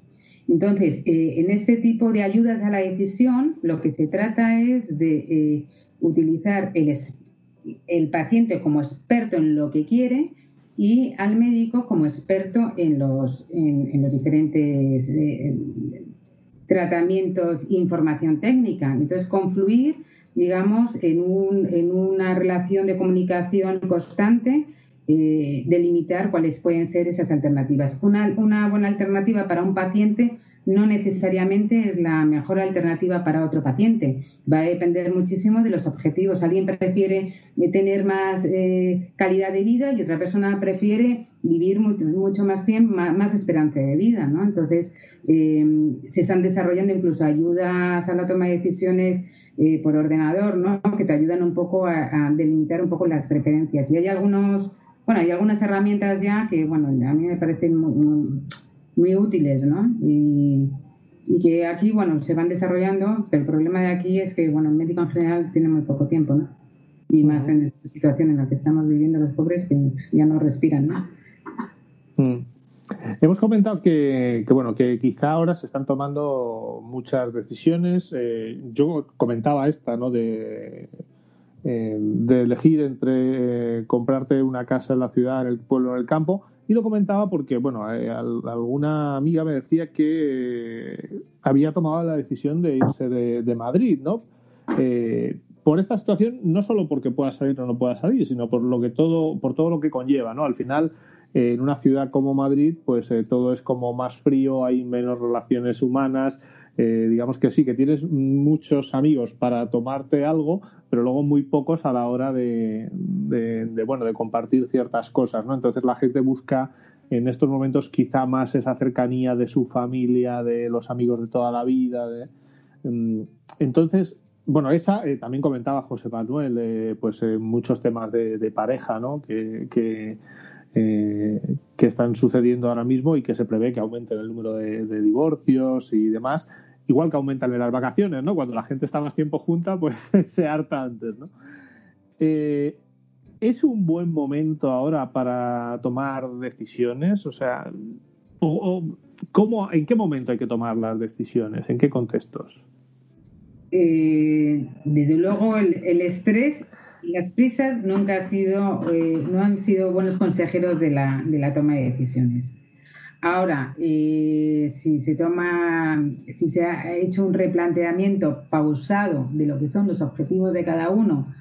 Entonces, eh, en este tipo de ayudas a la decisión, lo que se trata es de utilizar el, el paciente como experto en lo que quiere, y al médico como experto en los, en, los diferentes eh, tratamientos información técnica. Entonces, confluir, digamos, en, un, en una relación de comunicación constante, eh, delimitar cuáles pueden ser esas alternativas. Una, una buena alternativa para un paciente no necesariamente es la mejor alternativa para otro paciente. Va a depender muchísimo de los objetivos. Alguien prefiere eh, tener más eh, calidad de vida y otra persona prefiere vivir mucho, más tiempo, más, esperanza de vida. ¿no? Entonces, eh, se están desarrollando incluso ayudas a la toma de decisiones por ordenador, ¿no? que te ayudan un poco a, delimitar un poco las preferencias. Y hay algunos, bueno, hay algunas herramientas ya que, bueno, a mí me parecen muy muy útiles, ¿no? Y, que aquí, bueno, se van desarrollando, pero el problema de aquí es que, bueno, el médico en general tiene muy poco tiempo, ¿no? Y más en esta situación en la que estamos viviendo los pobres que ya no respiran, ¿no? Mm. Hemos comentado que, bueno, que quizá ahora se están tomando muchas decisiones. Eh, yo comentaba esta, ¿no? De, eh, de elegir entre eh, comprarte una casa en la ciudad, en el pueblo, en el campo y lo comentaba porque, bueno, eh, alguna amiga me decía que había tomado la decisión de irse de, Madrid, ¿no? Por esta situación, no solo porque pueda salir o no pueda salir, sino por lo que todo, por todo lo que conlleva, ¿no? Al final, en una ciudad como Madrid, pues todo es como más frío, hay menos relaciones humanas, eh, digamos que sí, que tienes muchos amigos para tomarte algo, pero luego muy pocos a la hora de, bueno, de compartir ciertas cosas, ¿no? Entonces la gente busca en estos momentos quizá más esa cercanía de su familia, de los amigos de toda la vida. Mm, entonces, bueno, esa eh, también comentaba José Manuel, eh, pues muchos temas de, pareja, ¿no? Que, que, están sucediendo ahora mismo y que se prevé que aumenten el número de divorcios y demás igual que aumentan en las vacaciones, ¿no? Cuando la gente está más tiempo junta, pues se harta antes, ¿no? Eh, ¿Es un buen momento ahora para tomar decisiones? O sea, ¿cómo, ¿en qué momento hay que tomar las decisiones? ¿En qué contextos? Eh, desde luego, el, estrés y las prisas nunca ha sido, eh, no han sido buenos consejeros de la, de la toma de decisiones. Ahora, eh, si se toma, si se ha hecho un replanteamiento pausado de lo que son los objetivos de cada uno,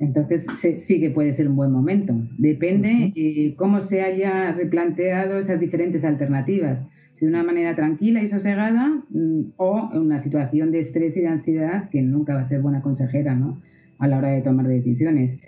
entonces sí que puede ser un buen momento. Depende eh, cómo se haya replanteado esas diferentes alternativas. de una manera tranquila y sosegada mm, o en una situación de estrés y de ansiedad que nunca va a ser buena consejera ¿no? A la hora de tomar decisiones.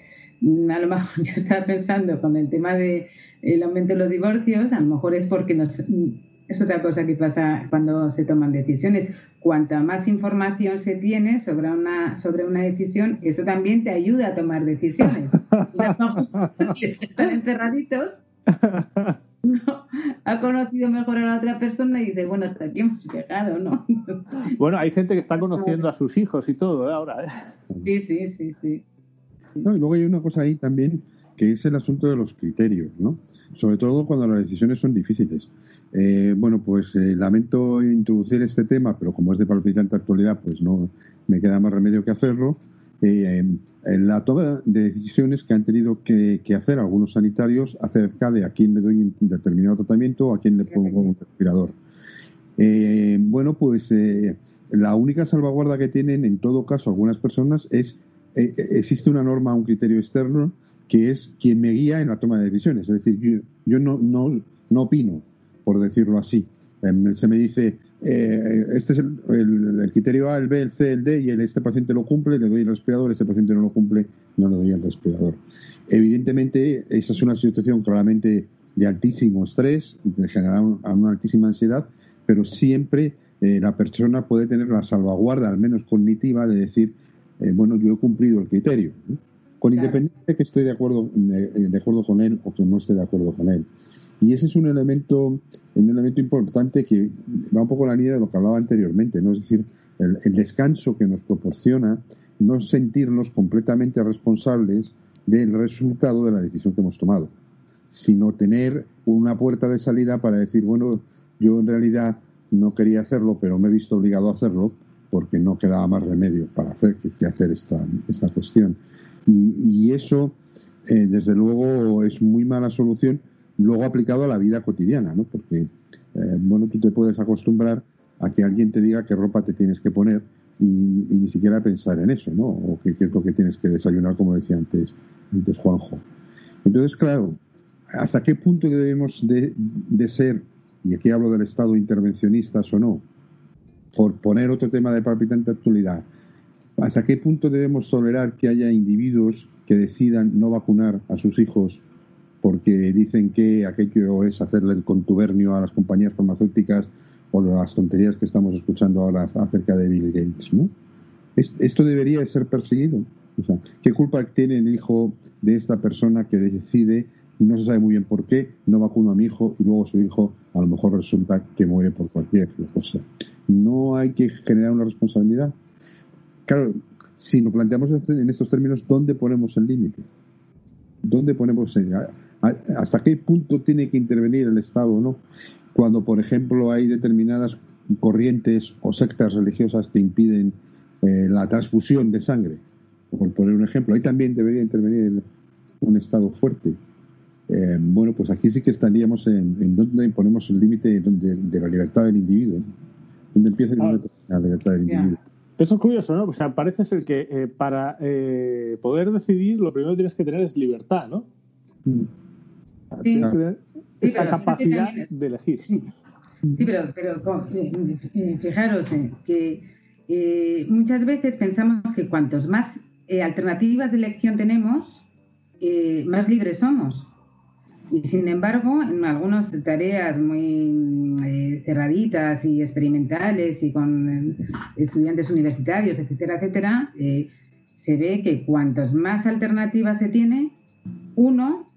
Mm, a lo mejor yo estaba pensando con el tema del el aumento de los divorcios, a lo mejor es porque nos, mm, es otra cosa que pasa cuando se toman decisiones. Cuanta más información se tiene sobre una, sobre una decisión, eso también te ayuda a tomar decisiones. están encerraditos, no, ha conocido mejor a la otra persona y dice, bueno, hasta aquí hemos llegado, ¿no? Bueno, hay gente que está conociendo a sus hijos y todo, ¿eh? ahora. ¿eh? Sí, sí, sí, sí. No, y luego hay una cosa ahí también que es el asunto de los criterios, ¿no? Sobre todo cuando las decisiones son difíciles. Eh, bueno, pues eh, lamento introducir este tema, pero como es de palpitante actualidad, pues no me queda más remedio que hacerlo. Eh, en la toma de decisiones que han tenido que, hacer algunos sanitarios acerca de a quién le doy un determinado tratamiento o a quién le pongo un respirador. bueno, pues la única salvaguarda que tienen en todo caso algunas personas es existe una norma, un criterio externo que es quien me guía en la toma de decisiones. Es decir, yo, no, no, no opino, por decirlo así. Em, se me dice, eh, este es el, criterio A, el B, el C, el D, y este paciente lo cumple, le doy el respirador, este paciente no lo cumple, no le doy el respirador. Evidentemente, esa es una situación claramente de altísimo estrés, de generar una altísima ansiedad, pero siempre eh, la persona puede tener la salvaguarda, al menos cognitiva, de decir, eh, bueno, yo he cumplido el criterio con independencia de que estoy de acuerdo, de, acuerdo con él o que no esté de acuerdo con él. Y ese es un elemento, un elemento importante que va un poco en la línea de lo que hablaba anteriormente, ¿no? Es decir, el, descanso que nos proporciona no sentirnos completamente responsables del resultado de la decisión que hemos tomado, sino tener una puerta de salida para decir, bueno, yo en realidad no quería hacerlo, pero me he visto obligado a hacerlo porque no quedaba más remedio para hacer que, hacer esta, esta cuestión. Y, eso, eh, desde luego, es muy mala solución luego aplicado a la vida cotidiana, ¿no? Porque, eh, bueno, tú te puedes acostumbrar a que alguien te diga qué ropa te tienes que poner y, ni siquiera pensar en eso, ¿no? O qué, es lo que tienes que desayunar, como decía antes, antes Juanjo. Entonces, claro, ¿hasta qué punto debemos de, de ser, y aquí hablo del Estado intervencionistas o no, por poner otro tema de palpitante actualidad, ¿Hasta qué punto debemos tolerar que haya individuos que decidan no vacunar a sus hijos porque dicen que aquello es hacerle el contubernio a las compañías farmacéuticas o las tonterías que estamos escuchando ahora acerca de Bill Gates? ¿no? Esto debería ser perseguido. ¿Qué culpa tiene el hijo de esta persona que decide, no se sabe muy bien por qué, no vacuna a mi hijo y luego su hijo a lo mejor resulta que muere por cualquier cosa? No hay que generar una responsabilidad. Claro, si nos planteamos en estos términos, ¿dónde ponemos el límite? ¿Dónde ponemos el, hasta qué punto tiene que intervenir el Estado o no? Cuando, por ejemplo, hay determinadas corrientes o sectas religiosas que impiden eh, la transfusión de sangre, por poner un ejemplo, ahí también debería intervenir un Estado fuerte. Eh, bueno, pues aquí sí que estaríamos en, en donde ponemos el límite de, la libertad del individuo, donde empieza la libertad del individuo. Eso es curioso, ¿no? O sea, parece ser que eh, para eh, poder decidir lo primero que tienes que tener es libertad, ¿no? Mm. Sí. esa capacidad de elegir. Sí, pero, pero eh, fijaros que muchas veces pensamos que cuantos más alternativas de elección tenemos, más libres somos. Y sin embargo, en algunas tareas muy eh, cerraditas y experimentales y con eh, estudiantes universitarios, etcétera, etcétera, eh, se ve que cuantas más alternativas se tiene, uno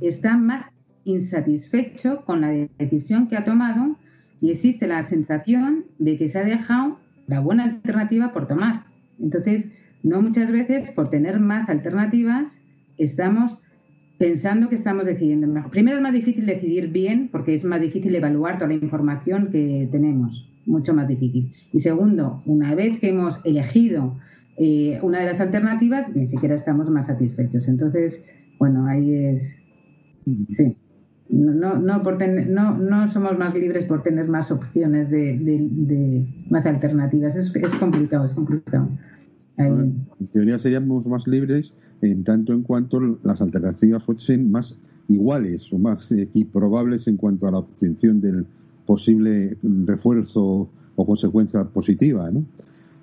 está más insatisfecho con la decisión que ha tomado y existe la sensación de que se ha dejado la buena alternativa por tomar. Entonces, no muchas veces por tener más alternativas estamos pensando que estamos decidiendo mejor. Primero es más difícil decidir bien porque es más difícil evaluar toda la información que tenemos, mucho más difícil. Y segundo, una vez que hemos elegido eh, una de las alternativas, ni siquiera estamos más satisfechos. Entonces, bueno, ahí es... Sí. No, no, por no, no somos más libres por tener más opciones de, de, más alternativas. Es complicado, es complicado. En teoría seríamos más libres en tanto en cuanto las alternativas fuesen más iguales o más equiprobables en cuanto a la obtención del, posible refuerzo o consecuencia positiva, ¿no?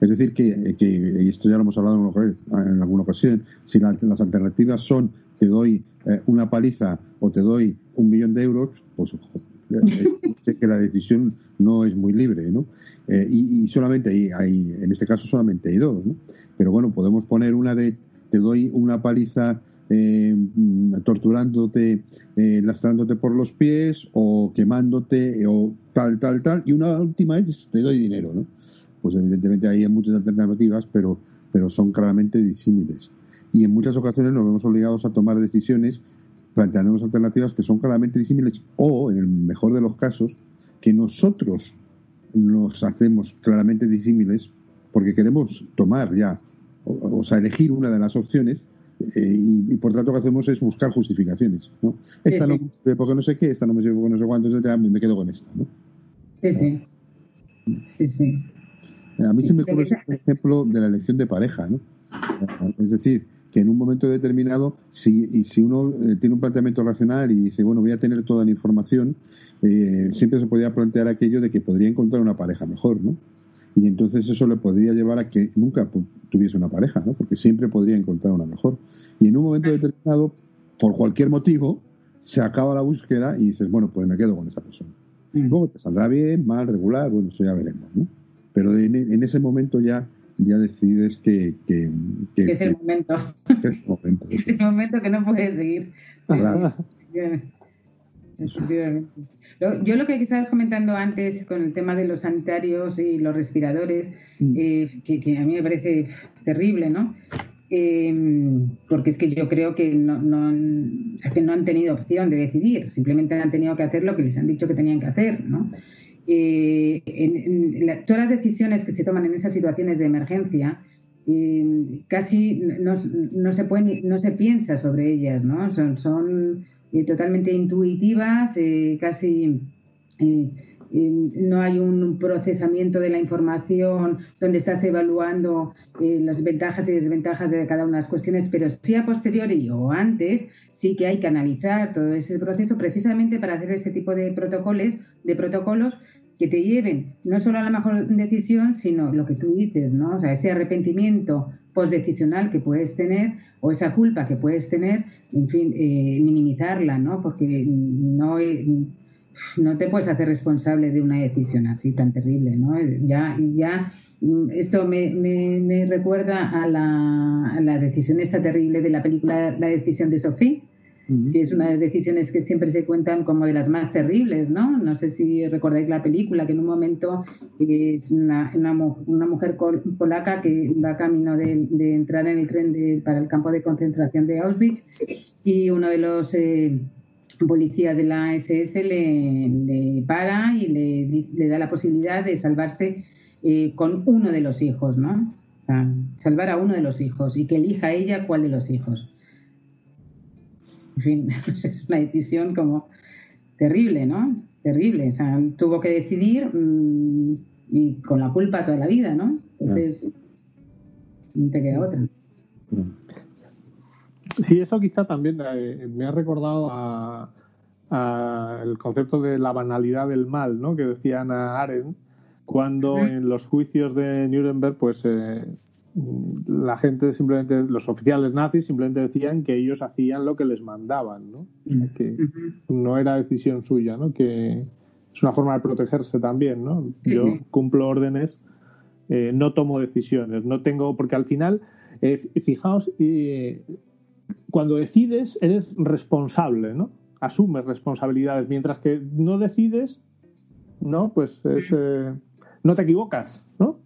Es decir, que, y esto ya lo hemos hablado en alguna ocasión, si las alternativas son te doy eh, una paliza o te doy un millón de euros, pues es que la decisión no es muy libre, ¿no? Eh, y, solamente hay, hay, en este caso solamente hay dos, ¿no? Pero bueno, podemos poner una de te doy una paliza eh, torturándote, eh, lastrándote por los pies o quemándote o tal, tal, tal. Y una última es te doy dinero, ¿no? Pues evidentemente hay muchas alternativas, pero, pero son claramente disímiles. Y en muchas ocasiones nos vemos obligados a tomar decisiones planteándonos alternativas que son claramente disímiles o, en el mejor de los casos, que nosotros nos hacemos claramente disímiles porque queremos tomar ya, o sea, elegir una de las opciones eh, y, por tanto lo que hacemos es buscar justificaciones. ¿no? Esta no me sirve porque no sé qué, esta no me sirve porque no sé cuánto, etcétera, me quedo con esta. ¿no? Sí, sí. sí, sí. A mí se me ocurre un ejemplo de la elección de pareja. ¿no? Es decir, que en un momento determinado, si, y si uno eh, tiene un planteamiento racional y dice, bueno, voy a tener toda la información, eh, siempre se podría plantear aquello de que podría encontrar una pareja mejor, ¿no? y entonces eso le podría llevar a que nunca tuviese una pareja, ¿no? Porque siempre podría encontrar una mejor. Y en un momento determinado, por cualquier motivo, se acaba la búsqueda y dices, bueno, pues me quedo con esa persona. Mm. Luego te saldrá bien, mal, regular, bueno, eso ya veremos, ¿no? Pero en, ese momento ya ya decides que, que, es el momento. Que es el momento. es el momento que no puedes seguir. Claro. Yo lo que estabas comentando antes con el tema de los sanitarios y los respiradores, mm. eh, que, a mí me parece terrible, ¿no? Em, porque es que yo creo que no, no, que no han tenido opción de decidir, simplemente han tenido que hacer lo que les han dicho que tenían que hacer, ¿no? Eh, en, todas las decisiones que se toman en esas situaciones de emergencia, em, casi no, no, se puede, no se piensa sobre ellas, ¿no? Son, son eh, totalmente intuitivas, eh, casi eh, no hay un procesamiento de la información donde estás evaluando las ventajas y desventajas de cada una de las cuestiones, pero sí a posteriori o antes sí que hay que analizar todo ese proceso precisamente para hacer ese tipo de protocolos, de protocolos que te lleven no solo a la mejor decisión, sino lo que tú dices, ¿no? O sea, ese arrepentimiento postdecisional que puedes tener o esa culpa que puedes tener, en fin, eh, minimizarla, ¿no? Porque no, no te puedes hacer responsable de una decisión así tan terrible, ¿no? Ya, ya esto me, me, recuerda a la, a la decisión esta terrible de la película La decisión de Sofía, que es una de las decisiones que siempre se cuentan como de las más terribles, ¿no? No sé si recordáis la película, que en un momento es una, una, mujer polaca que va camino de, entrar en el tren para el campo de concentración de Auschwitz y uno de los eh, policías de la SS le, para y le, da la posibilidad de salvarse eh, con uno de los hijos, ¿no? O sea, salvar a uno de los hijos y que elija ella cuál de los hijos en fin, es una decisión como terrible, ¿no? Terrible. O sea, tuvo que decidir mm, y con la culpa toda la vida, ¿no? Entonces, no te queda otra. Sí, eso quizá también eh, me ha recordado a, el concepto de la banalidad del mal, ¿no? Que decía Ana Arendt, cuando en los juicios de Nuremberg, pues eh, la gente simplemente, los oficiales nazis simplemente decían que ellos hacían lo que les mandaban, ¿no? que no era decisión suya, ¿no? Que es una forma de protegerse también, ¿no? Yo cumplo órdenes, eh, no tomo decisiones, no tengo, porque al final, eh, fijaos, eh, cuando decides eres responsable, ¿no? Asumes responsabilidades, mientras que no decides, ¿no? Pues es, no te equivocas, ¿no?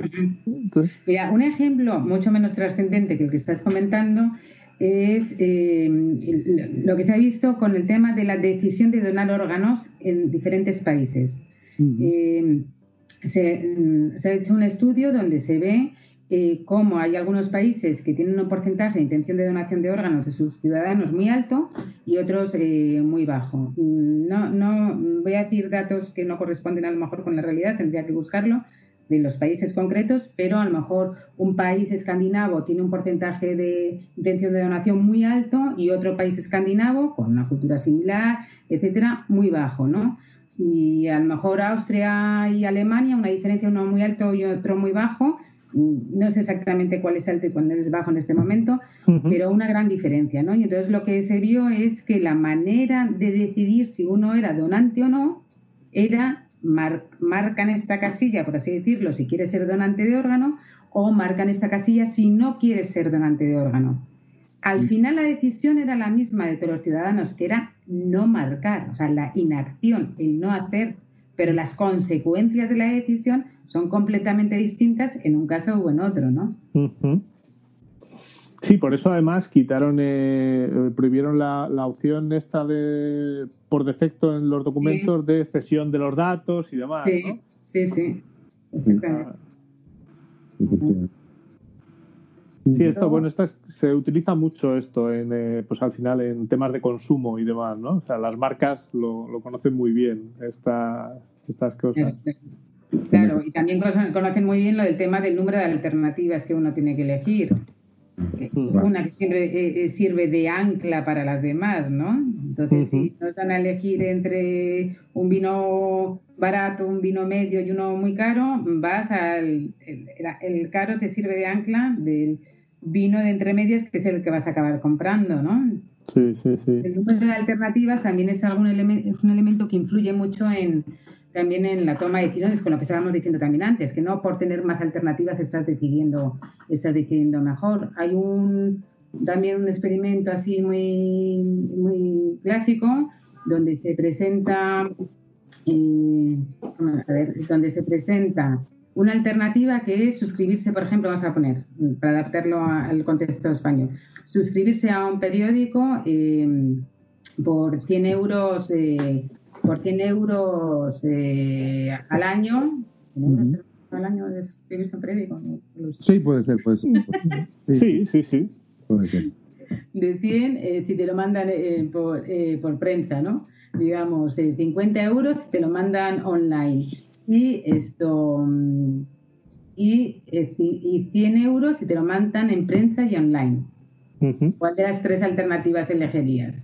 Mira, un ejemplo mucho menos trascendente que el que estás comentando es eh, lo que se ha visto con el tema de la decisión de donar órganos en diferentes países. Eh, se, ha hecho un estudio donde se ve eh, hay algunos países que tienen un porcentaje de intención de donación de órganos de sus ciudadanos muy alto y otros muy bajo. No, no voy a decir datos que no corresponden a lo mejor con la realidad, tendría que buscarlo, de los países concretos, pero a lo mejor un país escandinavo tiene un porcentaje de intención de donación muy alto y otro país escandinavo con una cultura similar, etcétera, muy bajo, ¿no? y a lo mejor Austria y Alemania, una diferencia, uno muy alto y otro muy bajo. No sé exactamente cuál es alto y cuál es bajo en este momento, pero una gran diferencia, ¿no? Y entonces lo que se vio es que la manera de decidir si uno era donante o no era marcan esta casilla, por así decirlo, si quiere ser donante de órgano, o marcan esta casilla si no quiere ser donante de órgano. Al final la decisión era la misma de todos los ciudadanos, que era no marcar, o sea, la inacción, el no hacer, pero las consecuencias de la decisión son completamente distintas en un caso o en otro, ¿no? Sí, por eso además quitaron, eh, prohibieron la, la, opción esta de por defecto en los documentos de cesión de los datos y demás. Sí, ¿no? sí, sí. Sí, esto, bueno, esto se utiliza mucho esto en, eh, pues al final en temas de consumo y demás, ¿no? O sea, las marcas lo, lo conocen muy bien, estas estas cosas. Claro, y también conocen muy bien lo del tema del número de alternativas que uno tiene que elegir. Una que siempre eh, eh, sirve de ancla para las demás, ¿no? Entonces, si nos van a elegir entre un vino barato, un vino medio y uno muy caro, vas al. El, caro te sirve de ancla del vino de entre medias, que es el que vas a acabar comprando, ¿no? Sí, sí, sí. El número de alternativas también es, algún elemento, es un elemento que influye mucho en también en la toma de decisiones con lo que estábamos diciendo también antes, que no por tener más alternativas estás decidiendo, estás decidiendo mejor. Hay un también un experimento así muy, muy clásico donde se presenta eh, a ver, donde se presenta una alternativa que es suscribirse, por ejemplo, vamos a poner, para adaptarlo al contexto español, suscribirse a un periódico eh, por 100 euros eh, por 100 euros eh, al año. al año de escribirse un periódico? Sí, puede ser, puede ser. Sí, sí, sí. Puede ser. De 100, eh, si te lo mandan eh, por, por prensa, ¿no? Digamos, 50 euros te lo mandan online. Y esto. Y, y 100 euros si te lo mandan en prensa y online. ¿Cuál de las tres alternativas elegirías?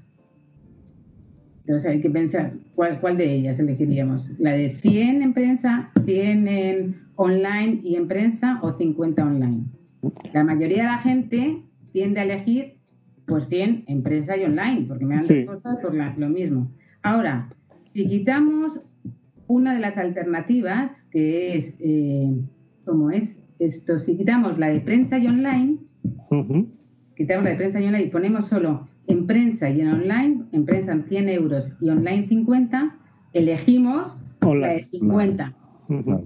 Entonces hay que pensar cuál, cuál de ellas elegiríamos. La de 100 en prensa, 100 en online y en prensa o 50 online. La mayoría de la gente tiende a elegir pues 100 en prensa y online, porque me dan sí. cosas por lo mismo. Ahora, si quitamos una de las alternativas, que es, eh, ¿cómo es? Esto, si quitamos la de prensa y online, quitamos la de prensa y online y ponemos solo en prensa y en online, en prensa 100 euros y online 50, elegimos la de 50.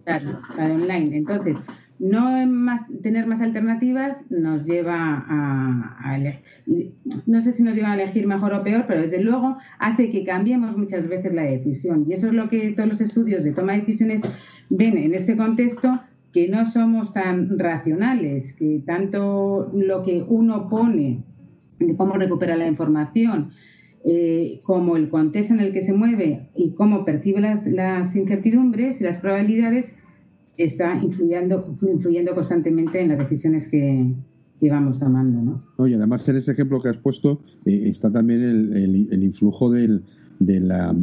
Claro, la de online. Entonces, no más, tener más alternativas nos lleva a. No sé si nos lleva a elegir mejor o peor, pero desde luego hace que cambiemos muchas veces la decisión. Y eso es lo que todos los estudios de toma de decisiones ven en este contexto, que no somos tan racionales, que tanto lo que uno pone de cómo recupera la información, eh, como el contexto en el que se mueve y cómo percibe las, incertidumbres y las probabilidades, está influyendo, influyendo constantemente en las decisiones que, vamos tomando. ¿no? y además en ese ejemplo que has puesto eh, está también el, el, influjo del, de la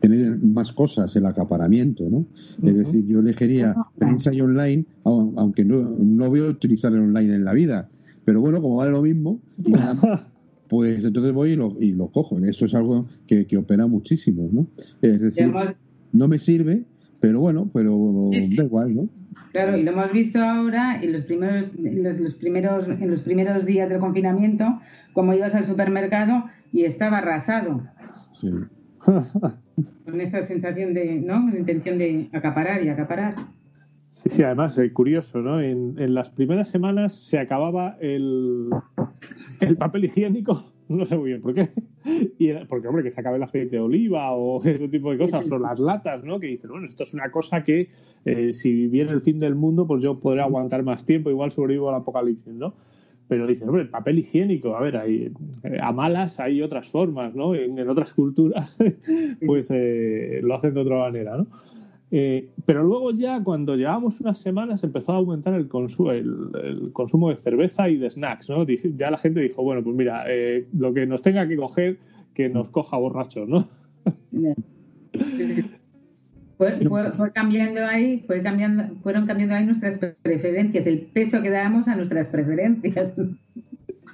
tener más cosas, el acaparamiento, ¿no? Es decir, yo elegiría prensa y online, aunque no, no voy a utilizar el online en la vida, pero bueno, como vale lo mismo, pues entonces voy y lo, y lo cojo. Eso es algo que, que opera muchísimo, ¿no? Es decir, no me sirve, pero bueno, pero da igual, ¿no? Claro, y lo hemos visto ahora en los primeros, en los, primeros, en los primeros días del confinamiento, como ibas al supermercado y estaba arrasado. Sí. Con esa sensación de, ¿no? La intención de acaparar y acaparar. Sí, sí, además, es eh, curioso, ¿no? En, en, las primeras semanas se acababa el, el papel higiénico, no sé muy bien por qué, y porque, hombre, que se acabe el aceite de oliva o ese tipo de cosas, o las latas, ¿no? Que dicen, bueno, esto es una cosa que eh, si viene el fin del mundo, pues yo podré aguantar más tiempo, igual sobrevivo al apocalipsis, ¿no? Pero dicen, hombre, el papel higiénico, a ver, hay, eh, a malas hay otras formas, ¿no? En, en otras culturas, pues eh, lo hacen de otra manera, ¿no? Eh, pero luego ya cuando llevamos unas semanas empezó a aumentar el, consumo, el, consumo de cerveza y de snacks, ¿no? Ya la gente dijo, bueno, pues mira, eh, lo que nos tenga que coger, que nos coja borrachos, ¿no? fue, cambiando ahí, fue cambiando, fueron cambiando ahí nuestras preferencias, el peso que dábamos a nuestras preferencias.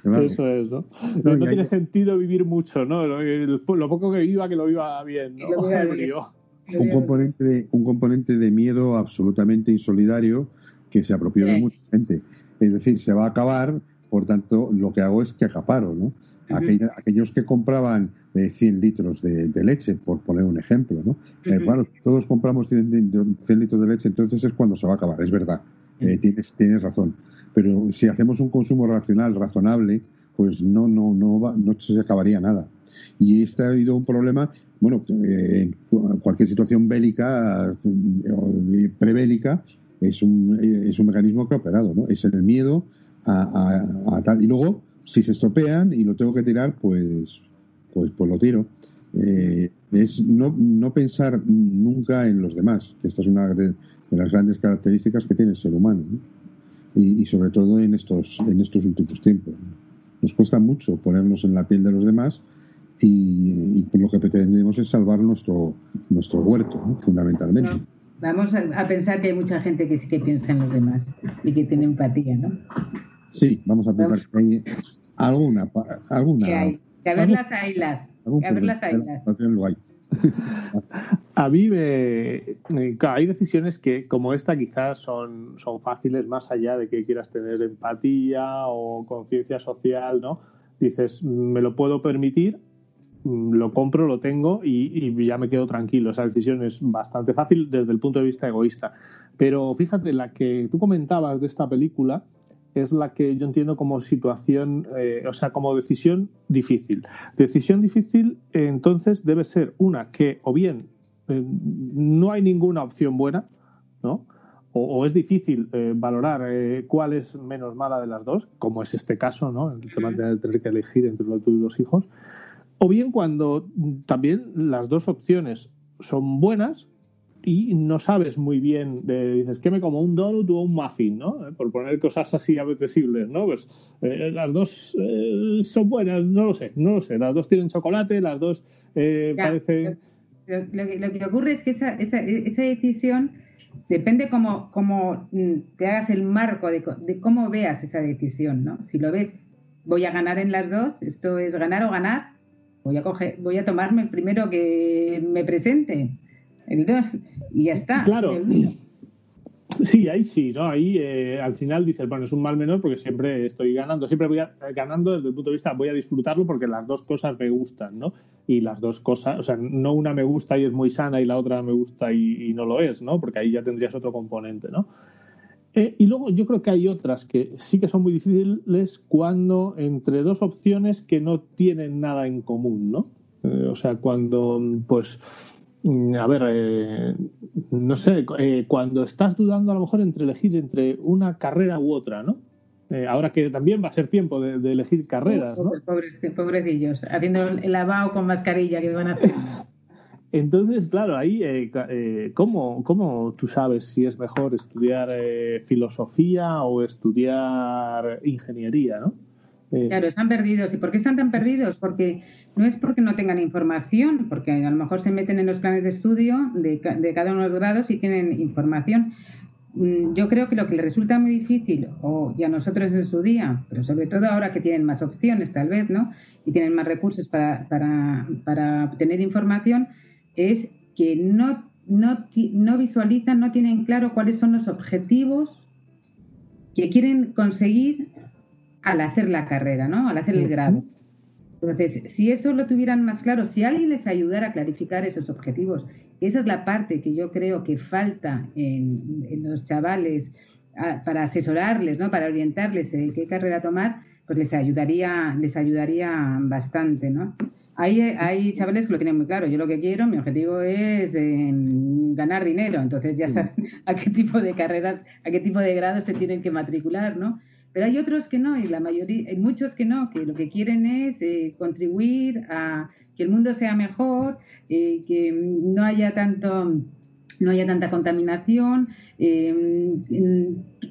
Eso es, ¿no? No, tiene sentido vivir mucho, ¿no? Lo, poco que viva, que lo viva bien, ¿no? Un componente, de, un componente de miedo absolutamente insolidario que se apropió de mucha gente. Es decir, se va a acabar, por tanto, lo que hago es que acaparo, ¿no? Aquellos, que compraban 100 litros de, leche, por poner un ejemplo, ¿no? Eh, bueno, todos compramos 100, litros de leche, entonces es cuando se va a acabar, es verdad, eh, tienes, tienes razón. Pero si hacemos un consumo racional, razonable, pues no, no, no, no se acabaría nada. Y este ha habido un problema, bueno, en cualquier situación bélica, eh, prebélica, es un, es un mecanismo que ha operado, ¿no? Es el miedo a, a tal. Y luego, si se estropean y lo tengo que tirar, pues, pues, pues lo tiro. Eh, es no, no pensar nunca en los demás, que esta es una de, las grandes características que tiene el ser humano, y, sobre todo en estos, en estos últimos tiempos. Nos cuesta mucho ponernos en la piel de los demás y, lo que pretendemos es salvar nuestro, nuestro huerto, fundamentalmente. vamos a, pensar que hay mucha gente que sí que piensa en los demás y que tiene empatía, ¿no? Sí, vamos a pensar que hay alguna. alguna que hay. Que a ver las ailas. Que a ver las ailas. A mí me, hay decisiones que como esta quizás son, son fáciles más allá de que quieras tener empatía o conciencia social, ¿no? Dices, me lo puedo permitir, lo compro, lo tengo y, y, ya me quedo tranquilo. Esa decisión es bastante fácil desde el punto de vista egoísta. Pero fíjate, la que tú comentabas de esta película, es la que yo entiendo como situación, eh, o sea, como decisión difícil. Decisión difícil, entonces, debe ser una que o bien eh, no hay ninguna opción buena, ¿no? O, es difícil eh, valorar cuál es menos mala de las dos, como es este caso, ¿no? El tema de tener que elegir entre los dos hijos. O bien cuando también las dos opciones son buenas, y no sabes muy bien, de, dices, que me como un donut o un muffin, ¿no? Eh, por poner cosas así apetecibles, ¿no? Pues eh, las dos eh, son buenas, no lo sé, no lo sé. Las dos tienen chocolate, las dos parecen... Lo, que, ocurre es que esa, esa, esa decisión depende cómo, cómo mm, te hagas el marco de, de cómo veas esa decisión, ¿no? Si lo ves, voy a ganar en las dos, esto es ganar o ganar, voy a, coger, voy a tomarme el primero que me presente y ya está. Claro. Sí, ahí sí, ¿no? Ahí eh, al final dices, bueno, es un mal menor porque siempre estoy ganando, siempre voy ganando desde el punto de vista, voy a disfrutarlo porque las dos cosas me gustan, ¿no? Y las dos cosas, o sea, no una me gusta y es muy sana y la otra me gusta y, no lo es, ¿no? Porque ahí ya tendrías otro componente, ¿no? Eh, y luego yo creo que hay otras que sí que son muy difíciles cuando entre dos opciones que no tienen nada en común, ¿no? Eh, o sea, cuando, pues, Mm, a ver, eh, no sé, eh, cuando estás dudando a lo mejor entre elegir entre una carrera u otra, ¿no? Eh, ahora que también va a ser tiempo de, elegir carreras, ¿no? pobrecillos, haciendo el lavado con mascarilla que van a hacer. Entonces, claro, ahí, ¿cómo, ¿cómo, tú sabes si es mejor estudiar filosofía o estudiar ingeniería, no? Claro, están perdidos. ¿Y por qué están tan perdidos? Porque no es porque no tengan información, porque a lo mejor se meten en los planes de estudio de, cada uno de los grados y tienen información. Mm, yo creo que lo que les resulta muy difícil, o ya nosotros en su día, pero sobre todo ahora que tienen más opciones tal vez, ¿no? Y tienen más recursos para, para, para obtener información, es que no, no, no visualizan, no tienen claro cuáles son los objetivos que quieren conseguir al hacer la carrera, ¿no? Al hacer el grado. Entonces, si eso lo tuvieran más claro, si alguien les ayudara a clarificar esos objetivos, esa es la parte que yo creo que falta en, los chavales para asesorarles, ¿no? Para orientarles en qué carrera tomar, pues les ayudaría, les ayudaría bastante, ¿no? Hay, hay chavales que lo tienen muy claro. Yo lo que quiero, mi objetivo es em, ganar dinero. Entonces ya saben a qué tipo de carreras, a qué tipo de grados se tienen que matricular, ¿no? Pero hay otros que no, y la mayoría, hay muchos que no, que lo que quieren es eh, contribuir a que el mundo sea mejor, eh, que no haya tanto no haya tanta contaminación, eh,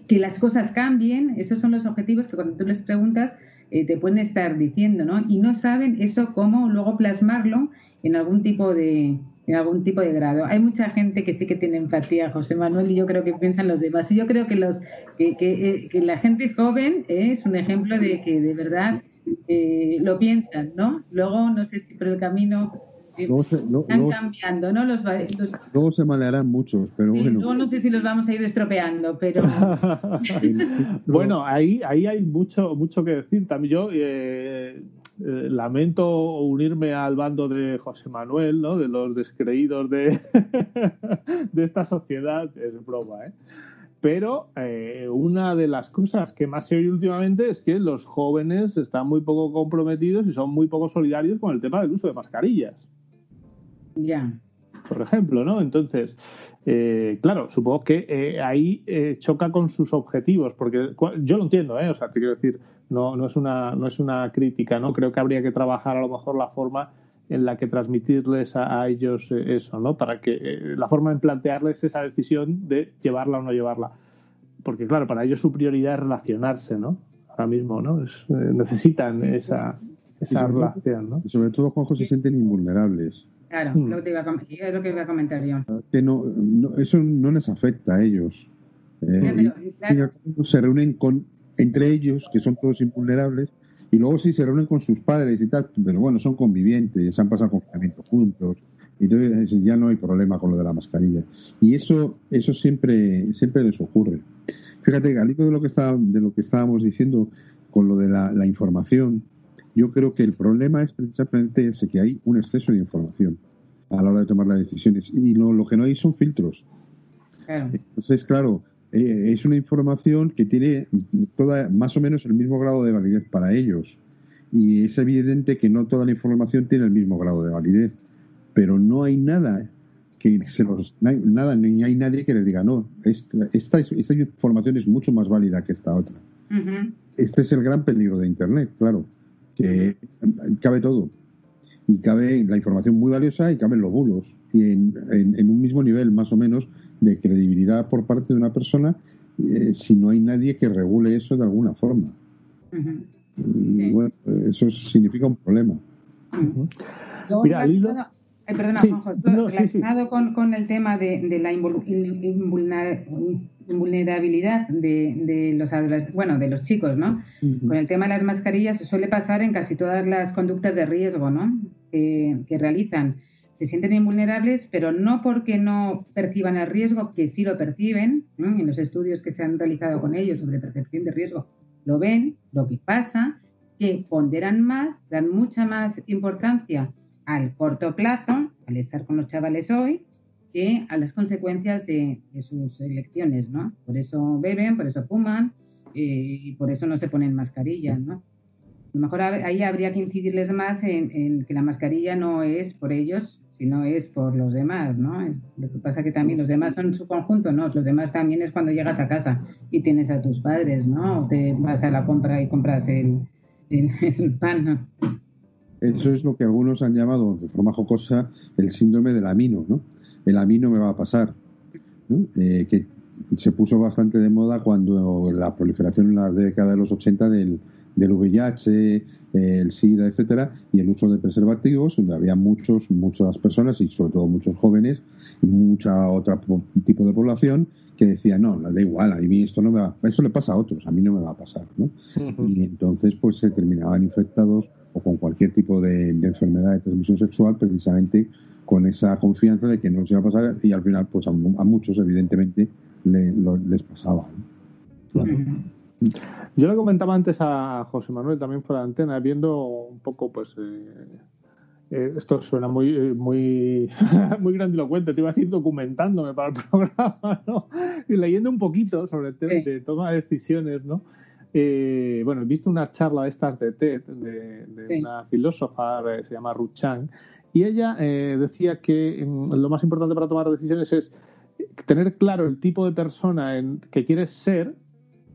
que las cosas cambien. Esos son los objetivos que cuando tú les preguntas te pueden estar diciendo, ¿no? Y no saben eso cómo luego plasmarlo en algún tipo de, en algún tipo de grado. Hay mucha gente que sí que tiene empatía, José Manuel, y yo creo que piensan los demás. Y yo creo que, los, que, que, eh, la gente joven es un ejemplo de que de verdad eh, lo piensan, ¿no? Luego, no sé si por el camino están cambiando, ¿no? Los, luego se malearán muchos, pero bueno. Luego no sé si los vamos a ir estropeando, pero. bueno, ahí, ahí hay mucho, mucho que decir. También yo eh, eh, lamento unirme al bando de José Manuel, ¿no? De los descreídos de, de esta sociedad. Es broma, ¿eh? Pero eh, una de las cosas que más se oye últimamente es que los jóvenes están muy poco comprometidos y son muy poco solidarios con el tema del uso de mascarillas. Ya. Por ejemplo, ¿no? Entonces, eh, claro, supongo que eh, ahí eh, choca con sus objetivos, porque yo lo entiendo, ¿eh? O sea, te quiero decir, no, no, es una, no es una crítica, ¿no? Creo que habría que trabajar a lo mejor la forma en la que transmitirles a, ellos eso, ¿no? Para que la forma en plantearles esa decisión de llevarla o no llevarla. Porque, claro, para ellos su prioridad es relacionarse, ¿no? Ahora mismo, ¿no? necesitan esa, esa relación, ¿no? Y sobre todo, Juanjo, se sienten invulnerables. Claro, hmm. lo que iba a, es lo que iba a comentar yo. Que no, eso no les afecta a ellos. Eh, Se reúnen con entre ellos, que son todos invulnerables, y luego sí se reúnen con sus padres y tal, pero bueno, son convivientes, se han pasado confinamiento juntos, y entonces ya no hay problema con lo de la mascarilla. Y eso, eso siempre, siempre les ocurre. Fíjate, al hilo de lo que está, de lo que estábamos diciendo con lo de la, la información, yo creo que el problema es precisamente ese, que hay un exceso de información a la hora de tomar las decisiones. Y lo, lo que no hay son filtros. Entonces, claro, eh, es una información que tiene toda más o menos el mismo grado de validez para ellos. Y es evidente que no toda la información tiene el mismo grado de validez, pero no hay nada que se los nada ni hay nadie que les diga no esta, esta, esta información es mucho más válida que esta otra. Este es el gran peligro de Internet, claro que cabe todo. Y cabe la información muy valiosa y caben los bulos. Y en, un mismo nivel, más o menos, de credibilidad por parte de una persona, eh, si no hay nadie que regule eso de alguna forma. Y bueno, eso significa un problema. Mira, eh, perdona, Juanjo, relacionado Con, con, el tema de, de la invulnerabilidad de, de, los bueno, de los chicos, ¿no? Con el tema de las mascarillas suele pasar en casi todas las conductas de riesgo, ¿no? Que, que realizan. Se sienten invulnerables, pero no porque no perciban el riesgo, que sí lo perciben, en los estudios que se han realizado con ellos sobre percepción de riesgo, lo ven, lo que pasa, que ponderan más, dan mucha más importancia al corto plazo, al estar con los chavales hoy, que a las consecuencias de, sus elecciones, ¿no? Por eso beben, por eso fuman y por eso no se ponen mascarillas, ¿no? A lo mejor ahí habría que incidirles más en, que la mascarilla no es por ellos, sino es por los demás, ¿no? Lo que pasa que también los demás son su conjunto, ¿no? Los demás también es cuando llegas a casa y tienes a tus padres, ¿no? O te vas a la compra y compras el, el pan, ¿no? Eso es lo que algunos han llamado de forma jocosa el síndrome del amino, ¿no? El amino me va a pasar, eh, que se puso bastante de moda cuando la proliferación en la década de los 80 del, del VIH, el SIDA, etcétera, y el uso de preservativos, donde había muchos, muchas personas y sobre todo muchos jóvenes y mucha otra tipo de población que decía no, da igual, a mí esto no me va, eso le pasa a otros, a mí no me va a pasar, ¿no? Y entonces pues se terminaban infectados o con cualquier tipo de, enfermedad de transmisión sexual precisamente con esa confianza de que no se iba a pasar y al final pues a, muchos evidentemente les pasaba. Yo le comentaba antes a José Manuel también por la antena, viendo un poco pues eh, eh, esto suena muy eh, muy muy grandilocuente, te iba a ir documentándome para el programa, ¿no? Y leyendo un poquito sobre el tema de toma de decisiones, ¿no? Eh, bueno, he visto una charla de estas de TED, de, una filósofa, se llama Ruth Chang, y ella decía que lo más importante para tomar decisiones es tener claro el tipo de persona en que quieres ser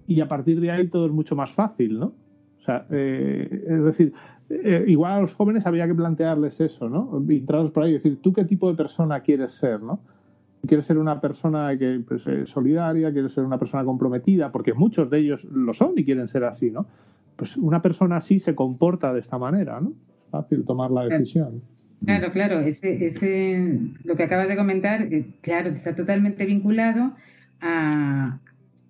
y a partir de ahí todo es mucho más fácil, ¿no? O sea, es decir, eh, igual a los jóvenes había que plantearles eso, ¿no? Entrados por ahí y decir, ¿tú qué tipo de persona quieres ser, no? ¿Quieres ser una persona que pues, es solidaria? ¿Quieres ser una persona comprometida? Porque muchos de ellos lo son y quieren ser así, ¿no? Pues una persona así se comporta de esta manera, ¿no? Es fácil tomar la decisión. Claro, claro, ese, ese, lo que acabas de comentar, eh, claro, está totalmente vinculado a,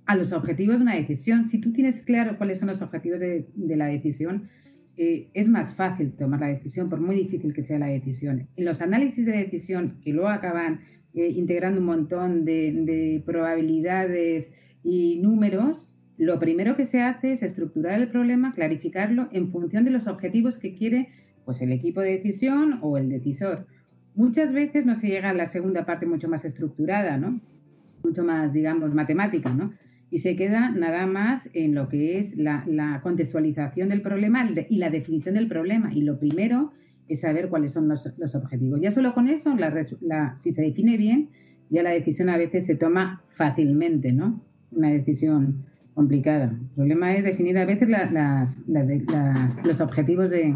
a, los objetivos de una decisión. Si tú tienes claro cuáles son los objetivos de, de la decisión, eh, es más fácil tomar la decisión, por muy difícil que sea la decisión. En los análisis de decisión, que luego acaban eh, integrando un montón de, de probabilidades y números, lo primero que se hace es estructurar el problema, clarificarlo en función de los objetivos que quiere pues el equipo de decisión o el decisor. Muchas veces no se llega a la segunda parte mucho más estructurada, ¿no? Mucho más, digamos, matemática, ¿no? Y se queda nada más en lo que es la, contextualización del problema y la definición del problema. Y lo primero es saber cuáles son los, objetivos. Ya solo con eso, si se define bien, ya la decisión a veces se toma fácilmente, ¿no? Una decisión complicada. El problema es definir a veces los objetivos de,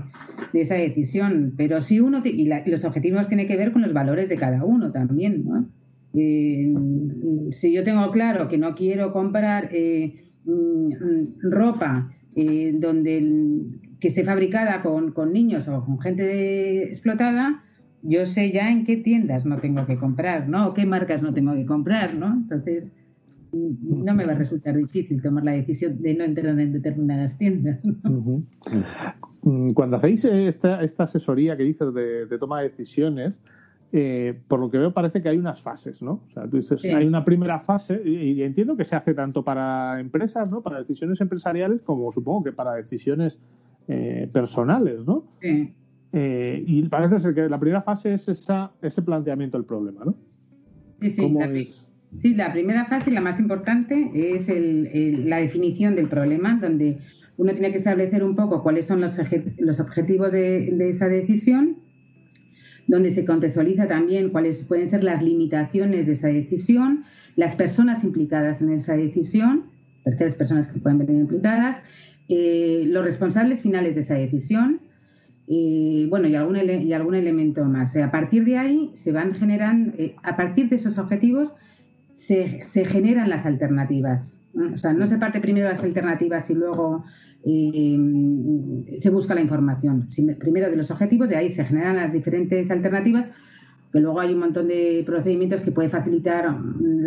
esa decisión, pero si uno y, los objetivos tienen que ver con los valores de cada uno también, ¿no? Eh, si yo tengo claro que no quiero comprar eh, mm, ropa eh, donde que esté fabricada con, con, niños o con gente explotada, yo sé ya en qué tiendas no tengo que comprar, ¿no? O qué marcas no tengo que comprar, ¿no? Entonces, no me va a resultar difícil tomar la decisión de no entrar en determinadas tiendas. Mm, cuando hacéis esta, esta asesoría que dices de, toma de decisiones, eh, por lo que veo parece que hay unas fases, ¿no? O sea, tú dices, hay una primera fase y, entiendo que se hace tanto para empresas, ¿no? Para decisiones empresariales como supongo que para decisiones eh, personales, ¿no? Sí. Eh, y parece ser que la primera fase es esa, ese planteamiento del problema, ¿no? Sí, sí, Sí, la primera fase, la más importante, es la definición del problema, donde uno tiene que establecer un poco cuáles son los, objetivos de, esa decisión, donde se contextualiza también cuáles pueden ser las limitaciones de esa decisión, las personas implicadas en esa decisión, terceras personas que pueden venir implicadas, eh, los responsables finales de esa decisión, eh, bueno, y algún, y algún elemento más. A partir de ahí se van generando, eh, a partir de esos objetivos, se, generan las alternativas. O sea, no se parte primero las alternativas y luego eh, se busca la información. Primero de los objetivos, de ahí se generan las diferentes alternativas, que luego hay un montón de procedimientos que pueden facilitar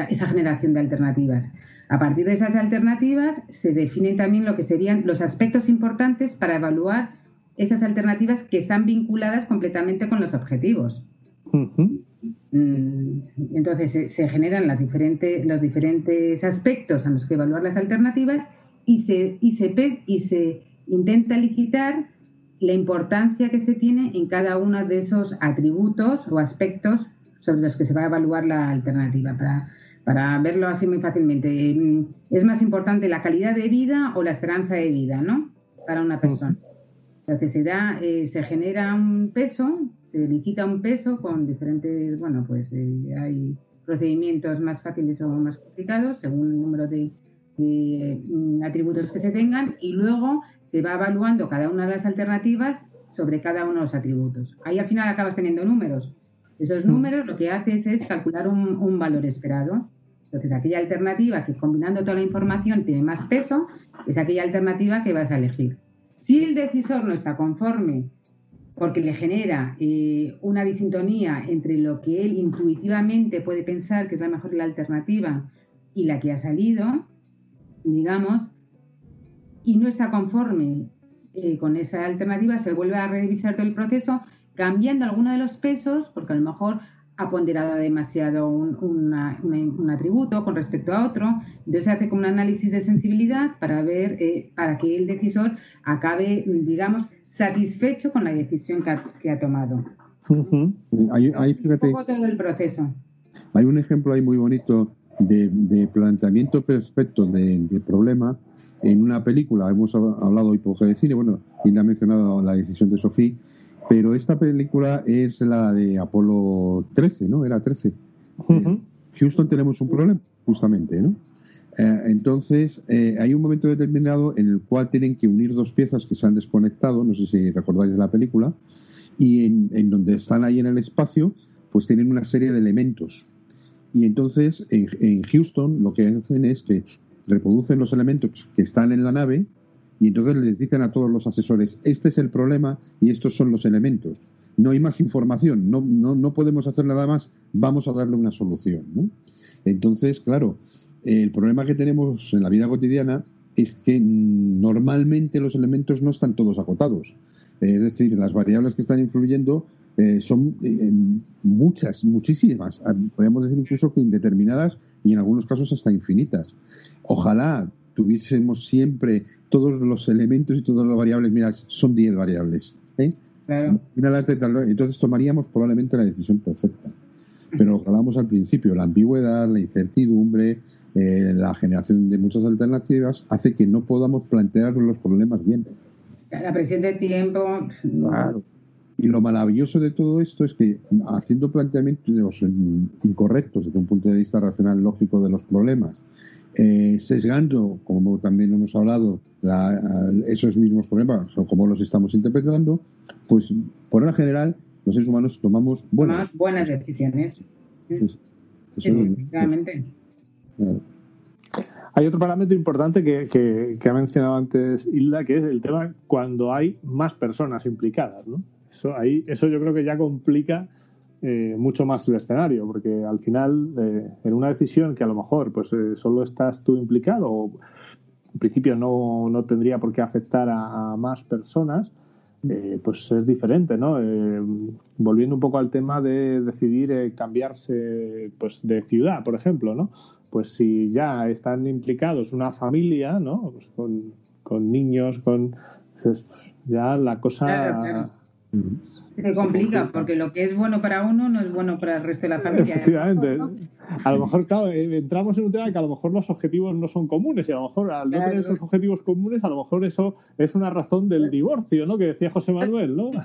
esa generación de alternativas. A partir de esas alternativas se definen también lo que serían los aspectos importantes para evaluar esas alternativas que están vinculadas completamente con los objetivos. Mm, entonces se, generan las diferentes, los diferentes aspectos a los que evaluar las alternativas y se, y se, y se intenta licitar la importancia que se tiene en cada uno de esos atributos o aspectos sobre los que se va a evaluar la alternativa. Para, para verlo así muy fácilmente, mm, es más importante la calidad de vida o la esperanza de vida, ¿no? Para una persona. Entonces se da, eh, se genera un peso se licita un peso con diferentes, bueno, pues eh, hay procedimientos más fáciles o más complicados según el número de, mm, atributos que se tengan y luego se va evaluando cada una de las alternativas sobre cada uno de los atributos. Ahí al final acabas teniendo números. Esos mm. números lo que haces es calcular un, un valor esperado. Entonces, aquella alternativa que combinando toda la información tiene más peso es aquella alternativa que vas a elegir. Si el decisor no está conforme porque le genera eh, una disintonía entre lo que él intuitivamente puede pensar que es la mejor la alternativa y la que ha salido, digamos, y no está conforme eh, con esa alternativa, se vuelve a revisar todo el proceso cambiando alguno de los pesos, porque a lo mejor ha ponderado demasiado un, atributo con respecto a otro. Entonces se hace como un análisis de sensibilidad para ver, eh, para que el decisor acabe, digamos, satisfecho con la decisión que ha, tomado. hay, todo el proceso. Hay un ejemplo ahí muy bonito de, planteamiento perfecto de, problema en una película. Hemos hablado hoy por de cine, bueno, y ha mencionado la decisión de Sofía, pero esta película es la de Apolo 13, ¿no? Era 13. Houston tenemos un problema, justamente, ¿no? Eh, entonces, eh, hay un momento determinado en el cual tienen que unir dos piezas que se han desconectado, no sé si recordáis la película, y en, donde están ahí en el espacio, pues tienen una serie de elementos. Y entonces, en, Houston, lo que hacen es que reproducen los elementos que están en la nave y entonces les dicen a todos los asesores, este es el problema y estos son los elementos. no hay más información, no, no, no podemos hacer nada más, vamos a darle una solución. Entonces, claro, el problema que tenemos en la vida cotidiana es que normalmente los elementos no están todos acotados. Es decir, las variables que están influyendo eh, son eh, muchas, muchísimas. Podríamos decir incluso que indeterminadas y en algunos casos hasta infinitas. Ojalá tuviésemos siempre todos los elementos y todas las variables. Mira, son 10 variables. ¿eh? Claro. Entonces tomaríamos probablemente la decisión perfecta. Pero lo hablamos al principio, la ambigüedad, la incertidumbre, eh, la generación de muchas alternativas hace que no podamos plantear los problemas bien. La presión de tiempo. Claro. Y lo maravilloso de todo esto es que haciendo planteamientos incorrectos desde un punto de vista racional lógico de los problemas, eh, sesgando, como también hemos hablado, esos mismos problemas o cómo los estamos interpretando, pues por lo general los seres humanos tomamos buenas, buenas decisiones. Hay otro parámetro importante que, que, ha mencionado antes Hilda, que es el tema cuando hay más personas implicadas. ¿no? Eso, ahí, eso yo creo que ya complica eh, mucho más el escenario, porque al final, eh, en una decisión que a lo mejor pues eh, solo estás tú implicado, o en principio no, no tendría por qué afectar a, más personas, pues es diferente, ¿no? volviendo un poco al tema de decidir cambiarse pues de ciudad, por ejemplo, ¿no? Pues si ya están implicados una familia, ¿no? Pues con, con niños, con pues ya la cosa se complica, porque lo que es bueno para uno no es bueno para el resto de la familia. Efectivamente. A lo mejor, claro, eh, entramos en un tema que a lo mejor los objetivos no son comunes y a lo mejor al no tener esos objetivos comunes, a lo mejor eso es una razón del divorcio, ¿no? Que decía José Manuel, ¿no?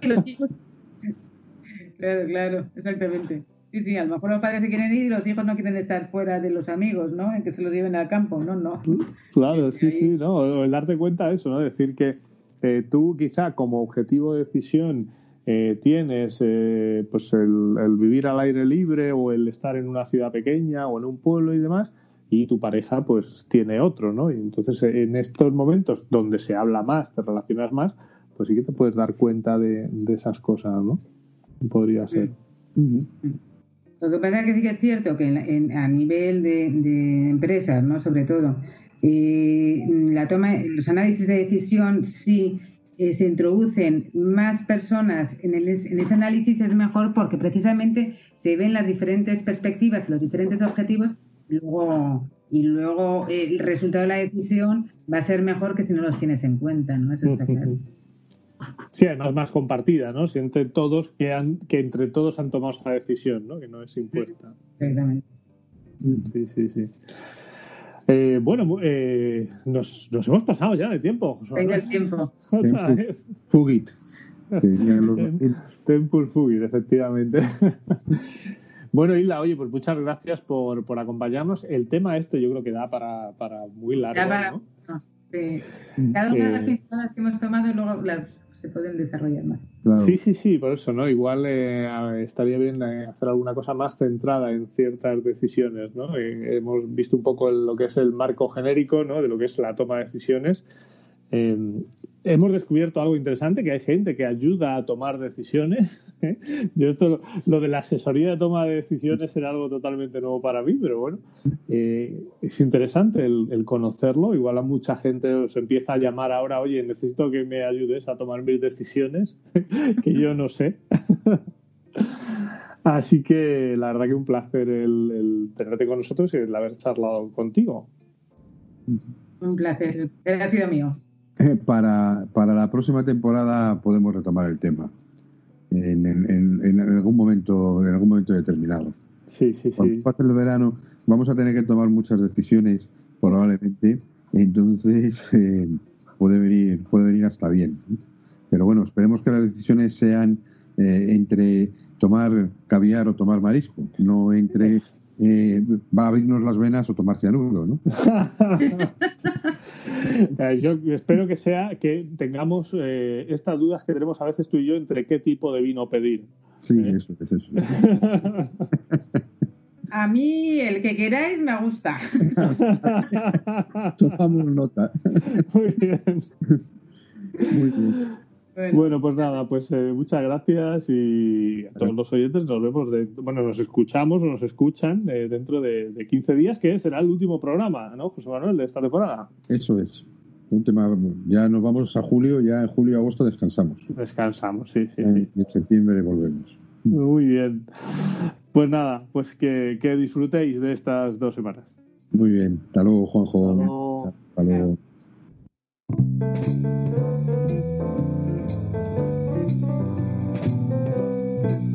Claro, claro, exactamente. Sí, sí, a lo mejor los padres se quieren ir y los hijos no quieren estar fuera de los amigos, ¿no? En que se los lleven al campo, no, no. Claro, sí, sí, ¿no? El darte cuenta de eso, ¿no? Decir que eh, tú quizá como objetivo de decisión eh, tienes eh, pues el, vivir al aire libre o el estar en una ciudad pequeña o en un pueblo y demás y tu pareja pues tiene otro, ¿no? Y entonces en estos momentos donde se habla más, te relacionas más, pues sí que te puedes dar cuenta de, esas cosas, ¿no? Podría ser. Lo que pasa es que sí que es cierto que a nivel de, de empresas, ¿no? Sobre todo, eh, la toma, los análisis de decisión, si eh, se introducen más personas en, el, en ese análisis es mejor porque precisamente se ven las diferentes perspectivas, los diferentes objetivos y luego, y luego el resultado de la decisión va a ser mejor que si no los tienes en cuenta, ¿no? Eso está claro. Sí, además más compartida, ¿no? Si entre todos que, han, que entre todos han tomado esa decisión, ¿no? Que no es impuesta. Exactamente. Sí, sí, sí. Eh, bueno, eh, nos, nos, hemos pasado ya de tiempo. Venga el tiempo. Fugit. Temple Fugit, efectivamente. bueno, Isla, oye, pues muchas gracias por, por acompañarnos. El tema este yo creo que da para, para muy largo. ¿no? sí. Cada una de las eh, pinceladas que hemos tomado luego las se pueden desarrollar más. Sí, sí, sí, por eso, ¿no? Igual eh, estaría bien eh, hacer alguna cosa más centrada en ciertas decisiones, ¿no? Eh, hemos visto un poco lo que es el marco genérico, ¿no? De lo que es la toma de decisiones hemos descubierto algo interesante, que hay gente que ayuda a tomar decisiones. ¿eh? Yo esto, lo de la asesoría de toma de decisiones era algo totalmente nuevo para mí, pero bueno, eh, es interesante el, conocerlo. Igual a mucha gente os empieza a llamar ahora, oye, necesito que me ayudes a tomar mis decisiones, que yo no sé. Así que la verdad que un placer el, el tenerte con nosotros y el haber charlado contigo. Un placer, ha sido mío. Para, para la próxima temporada podemos retomar el tema en, en, algún momento en algún momento determinado. Sí, sí, Cuando pase el verano vamos a tener que tomar muchas decisiones probablemente, entonces eh, puede venir puede venir hasta bien. Pero bueno, esperemos que las decisiones sean eh, entre tomar caviar o tomar marisco, no entre eh, va a abrirnos las venas o tomar cianuro, ¿no? Eh, yo espero que sea que tengamos eh, estas dudas que tenemos a veces tú y yo entre qué tipo de vino pedir. Sí, eso es eso. A mí el que queráis me gusta. Tomamos nota. Muy bien. Muy bien. Bueno, pues nada, pues eh, muchas gracias y a todos los oyentes nos vemos, de, bueno, nos escuchamos o nos escuchan eh, dentro de, de 15 días, que será el último programa, ¿no, José Manuel, de esta temporada? Eso es. Un tema, ya nos vamos a julio, ya en julio y agosto descansamos. Descansamos, sí, sí. En, sí. en septiembre volvemos. Muy bien. Pues nada, pues que, que disfrutéis de estas dos semanas. Muy bien. Hasta luego, Juanjo. Hasta luego. Hasta luego. thank you